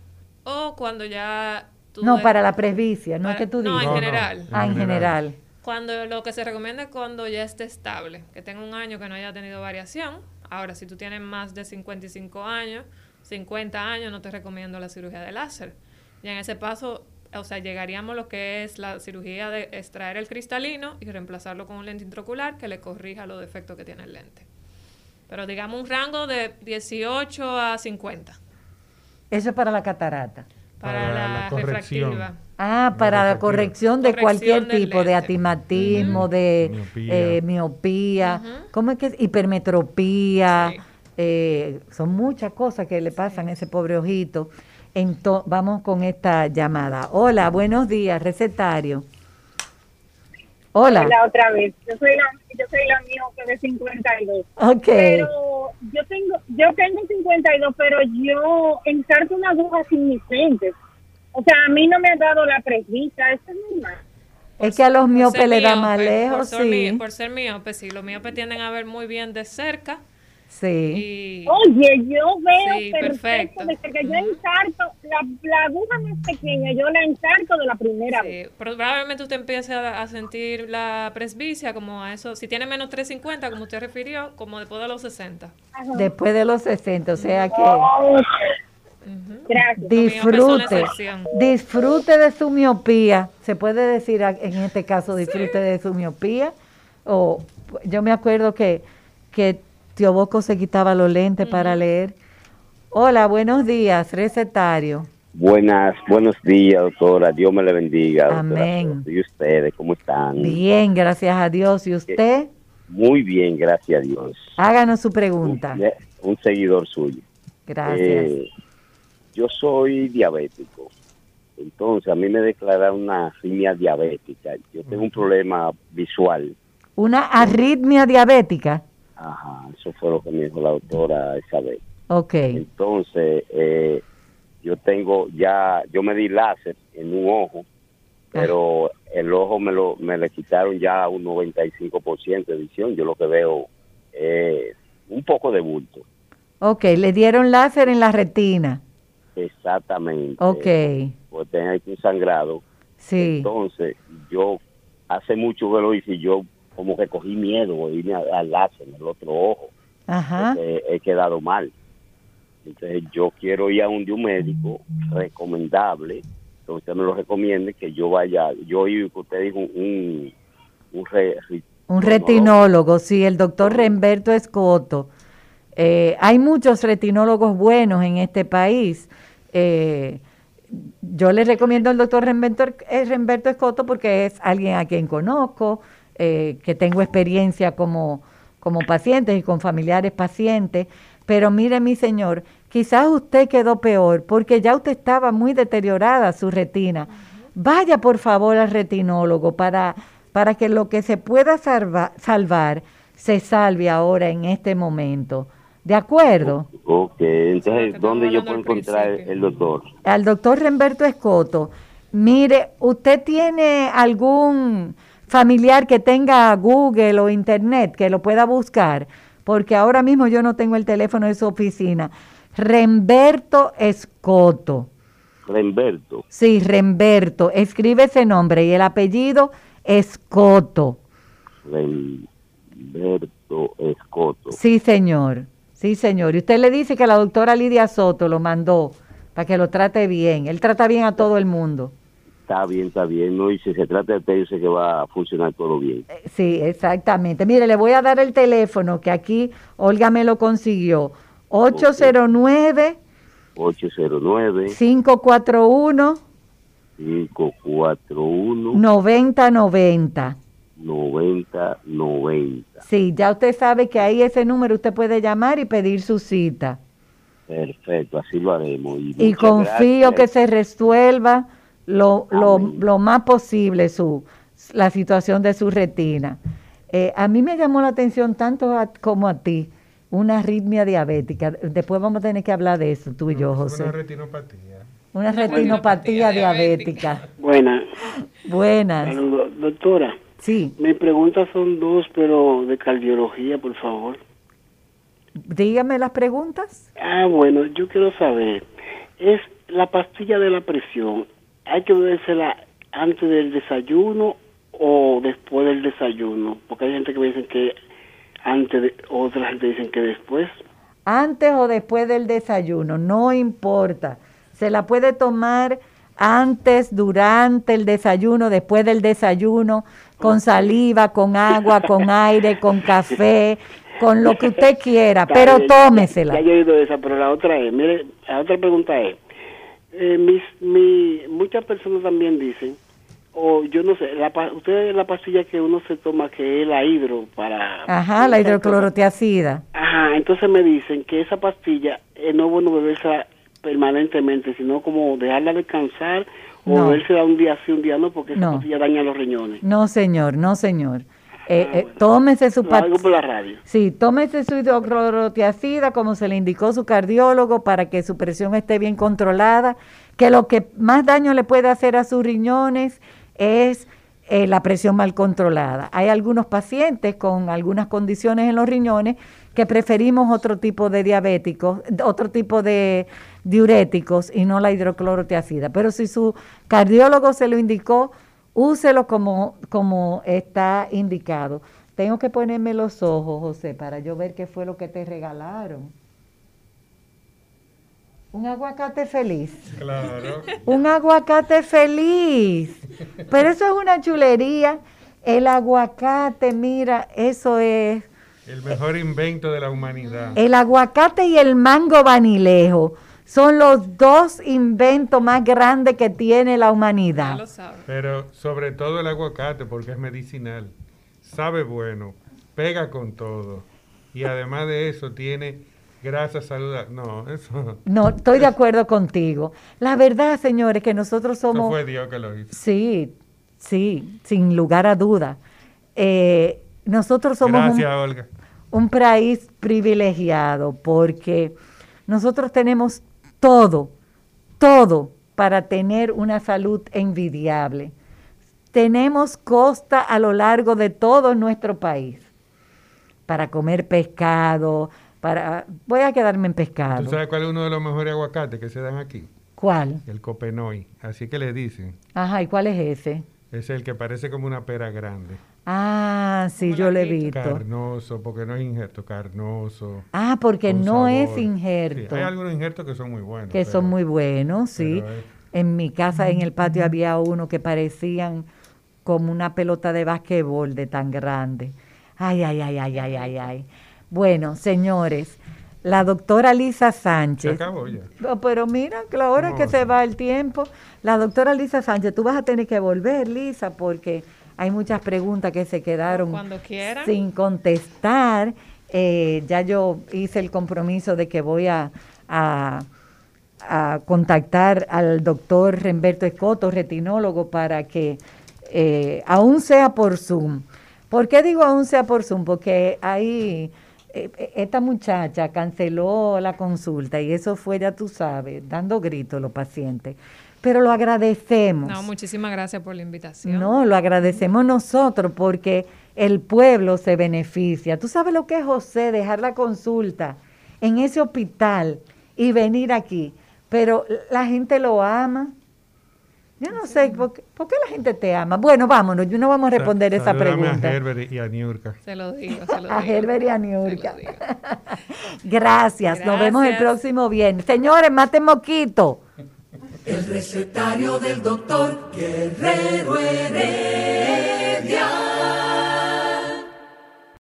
o cuando ya tú No, para la presbicia, no es que tú no, digas. en No, no, general. Ah, en en general. Cuando lo que se recomienda es cuando ya esté estable, que tenga un año que no haya tenido variación. Ahora, si tú tienes más de 55 años, 50 años, no te recomiendo la cirugía de láser. Y en ese paso, o sea, llegaríamos a lo que es la cirugía de extraer el cristalino y reemplazarlo con un lente intraocular que le corrija los defectos que tiene el lente. Pero digamos un rango de 18 a 50 Eso es para la catarata. para, Para la, la corrección. refractiva. Ah, para la corrección de Corrección cualquier tipo, de atimatismo, de Miopía. eh, miopía, ¿cómo es que es? Hipermetropía. eh, son muchas cosas que le pasan a ese pobre ojito. Ento- vamos con esta llamada. Hola, buenos días, recetario. Hola. La otra vez. Yo soy la, yo soy la miope de 52. Ok. Pero yo tengo, yo tengo 52, pero yo ensarto una aguja sin mis lentes. O sea, a mí no me ha dado la presbita, eso es normal. Es que a los Por miopes le da más por lejos, ser mi- sí. por ser miope, sí. Los miopes tienden a ver muy bien de cerca. Sí. Y, Oye, yo veo Sí, perfecto, perfecto. desde que yo ensarto, la, la aguja más pequeña, yo la ensarto de la primera Sí, vez. probablemente usted empiece a, a sentir la presbicia como a eso, si tiene menos 350, como usted refirió, como después de los 60. Después de los 60, o sea que Gracias. disfrute, disfrute de su miopía. Se puede decir en este caso disfrute de su miopía. O yo me acuerdo que, que Tío Boco se quitaba los lentes para leer. Hola, buenos días, recetario. Buenas, buenos días, doctora. Dios me le bendiga. doctora Amén. ¿Y ustedes cómo están? Bien, gracias a Dios. ¿Y usted? Muy bien, gracias a Dios. Háganos su pregunta. Un seguidor suyo. Gracias. Eh, yo soy diabético. Entonces, a mí me declararon una arritmia diabética. Yo tengo un problema visual. Una arritmia diabética. Ajá, eso fue lo que me dijo la doctora esa vez. Ok. Entonces, eh, yo tengo ya, yo me di láser en un ojo, pero el ojo me lo me le quitaron ya un 95% de visión. Yo lo que veo es un poco de bulto. Ok, le dieron láser en la retina. Exactamente. Ok, Pues tengo aquí un sangrado. sí. Entonces, yo hace mucho que lo hice y yo como que cogí miedo de irme al láser en el otro ojo. Ajá. porque he quedado mal. Entonces yo quiero ir a un de un médico recomendable, que usted me lo recomiende, que yo vaya, yo oí que usted dijo un, un re- re- Un retinólogo, sí, el doctor Remberto Escoto. Eh, hay muchos retinólogos buenos en este país. Eh, yo le recomiendo al doctor Remberto, eh, Escoto porque es alguien a quien conozco, eh, que tengo experiencia como, como paciente y con familiares pacientes. Pero mire, mi señor, quizás usted quedó peor porque ya usted estaba muy deteriorada su retina. Vaya por favor al retinólogo para, para que lo que se pueda salva- salvar se salve ahora en este momento. ¿De acuerdo? Ok, entonces, ¿dónde yo puedo encontrar el doctor? al doctor Remberto Escoto, mire, ¿usted tiene algún familiar que tenga Google o Internet que lo pueda buscar? Porque ahora mismo yo no tengo el teléfono de su oficina. Remberto Escoto. Remberto. Sí, Remberto. Escribe ese nombre y el apellido Escoto. Remberto Escoto. Sí, señor. Sí, señor. Y usted le dice que la doctora Lidia Soto lo mandó para que lo trate bien. Él trata bien a todo el mundo. Está bien, está bien. No, y si se trata de usted, yo sé que va a funcionar todo bien. Sí, exactamente. Mire, le voy a dar el teléfono que aquí Olga me lo consiguió. 809 809 541 541 9090. 9090. Sí, ya usted sabe que ahí ese número usted puede llamar y pedir su cita. Perfecto, así lo haremos. Y, confío gracias. que se resuelva lo, lo, lo más posible su, la situación de su retina. Eh, a mí me llamó la atención tanto a- como a ti una arritmia diabética. Después vamos a tener que hablar de eso, tú y yo, José. Una retinopatía. Una retinopatía diabética. Buenas. Buenas. Saludos, doctora. Sí. Mis preguntas son dos, pero de cardiología, por favor. Dígame las preguntas. Ah, bueno, yo quiero saber, es la pastilla de la presión, ¿hay que bebérsela antes del desayuno o después del desayuno? Porque hay gente que me dicen que antes, de, otras gente dicen que después. Antes o después del desayuno, no importa. Se la puede tomar antes, durante el desayuno, después del desayuno, con saliva, con agua, con aire, con café, con lo que usted quiera, pero tómesela. Ya, yo he oído esa, pero la otra es, mire, la otra pregunta es, eh, mis, mi, muchas personas también dicen, o yo no sé, la, usted la pastilla que uno se toma que es la hidro para... Ajá, la hidroclorotiacida. Ajá, entonces me dicen que esa pastilla eh, no es bueno beberse permanentemente, sino como dejarla descansar O No. él se da un día sí, un día no, porque No. pastilla daña los riñones. No, señor, no, señor. Eh, eh, tómese su pat- por la radio. Sí, tómese su hidroclorotiazida como se le indicó su cardiólogo para que su presión esté bien controlada, que lo que más daño le puede hacer a sus riñones es eh, la presión mal controlada. Hay algunos pacientes con algunas condiciones en los riñones que preferimos otro tipo de diabéticos, otro tipo de diuréticos y no la hidroclorotiazida. Pero si su cardiólogo se lo indicó, úselo como, como está indicado. Tengo que ponerme los ojos, José, para yo ver qué fue lo que te regalaron. Un aguacate feliz. Claro. Un aguacate feliz. Pero eso es una chulería. El aguacate, mira, eso es. El mejor invento de la humanidad. El aguacate y el mango vanilejo son los dos inventos más grandes que tiene la humanidad. Pero sobre todo el aguacate, porque es medicinal. Sabe bueno, pega con todo. Y además de eso, tiene grasa saludable. No, eso, No, estoy de acuerdo contigo. La verdad, señores, que nosotros eso somos... fue Dios que lo hizo. Sí, sí, sin lugar a duda. Eh, nosotros somos un- Gracias, Olga. un país privilegiado porque nosotros tenemos todo, todo para tener una salud envidiable. Tenemos costa a lo largo de todo nuestro país para comer pescado, para voy a quedarme en pescado. ¿Tú sabes cuál es uno de los mejores aguacates que se dan aquí? ¿Cuál? El copenoy. Así que le dicen. Ajá, ¿y cuál es ese? Es el que parece como una pera grande. Ah, sí, yo lo he visto. Carnoso, porque no es injerto, carnoso. Ah, porque no es injerto. Sí, hay algunos injertos que son muy buenos. que son muy buenos, sí. es- En mi casa, en el patio, había uno que parecían como una pelota de basquetbol de tan grande. Ay, ay, ay, ay, ay, ay, ay. Bueno, señores, la doctora Lisa Se Sánchez. acabó ya. No, pero mira, que la hora que se va el tiempo. La doctora Lisa Sánchez, tú vas a tener que volver, Lisa, porque hay muchas preguntas que se quedaron Cuando sin contestar. Eh, ya yo hice el compromiso de que voy a, a- a contactar al doctor Remberto Escoto, retinólogo, para que, eh, aún sea por Zoom. ¿Por qué digo aún sea por Zoom? Porque ahí eh, esta muchacha canceló la consulta y eso fue, ya tú sabes, dando gritos los pacientes. Pero lo agradecemos. No, muchísimas gracias por la invitación. No, lo agradecemos nosotros porque el pueblo se beneficia. ¿Tú sabes lo que es, José, dejar la consulta en ese hospital y venir aquí? Pero la gente lo ama. Yo no sé, ¿por qué, por qué la gente te ama? Bueno, vámonos, yo no vamos a responder esa pregunta. a Herbert y a Niurka. Se lo digo, se lo A digo. Herbert y a Niurka. Gracias, nos vemos el Gracias. próximo viernes. Señores, maten moquito. El recetario del doctor Guerrero Heredia.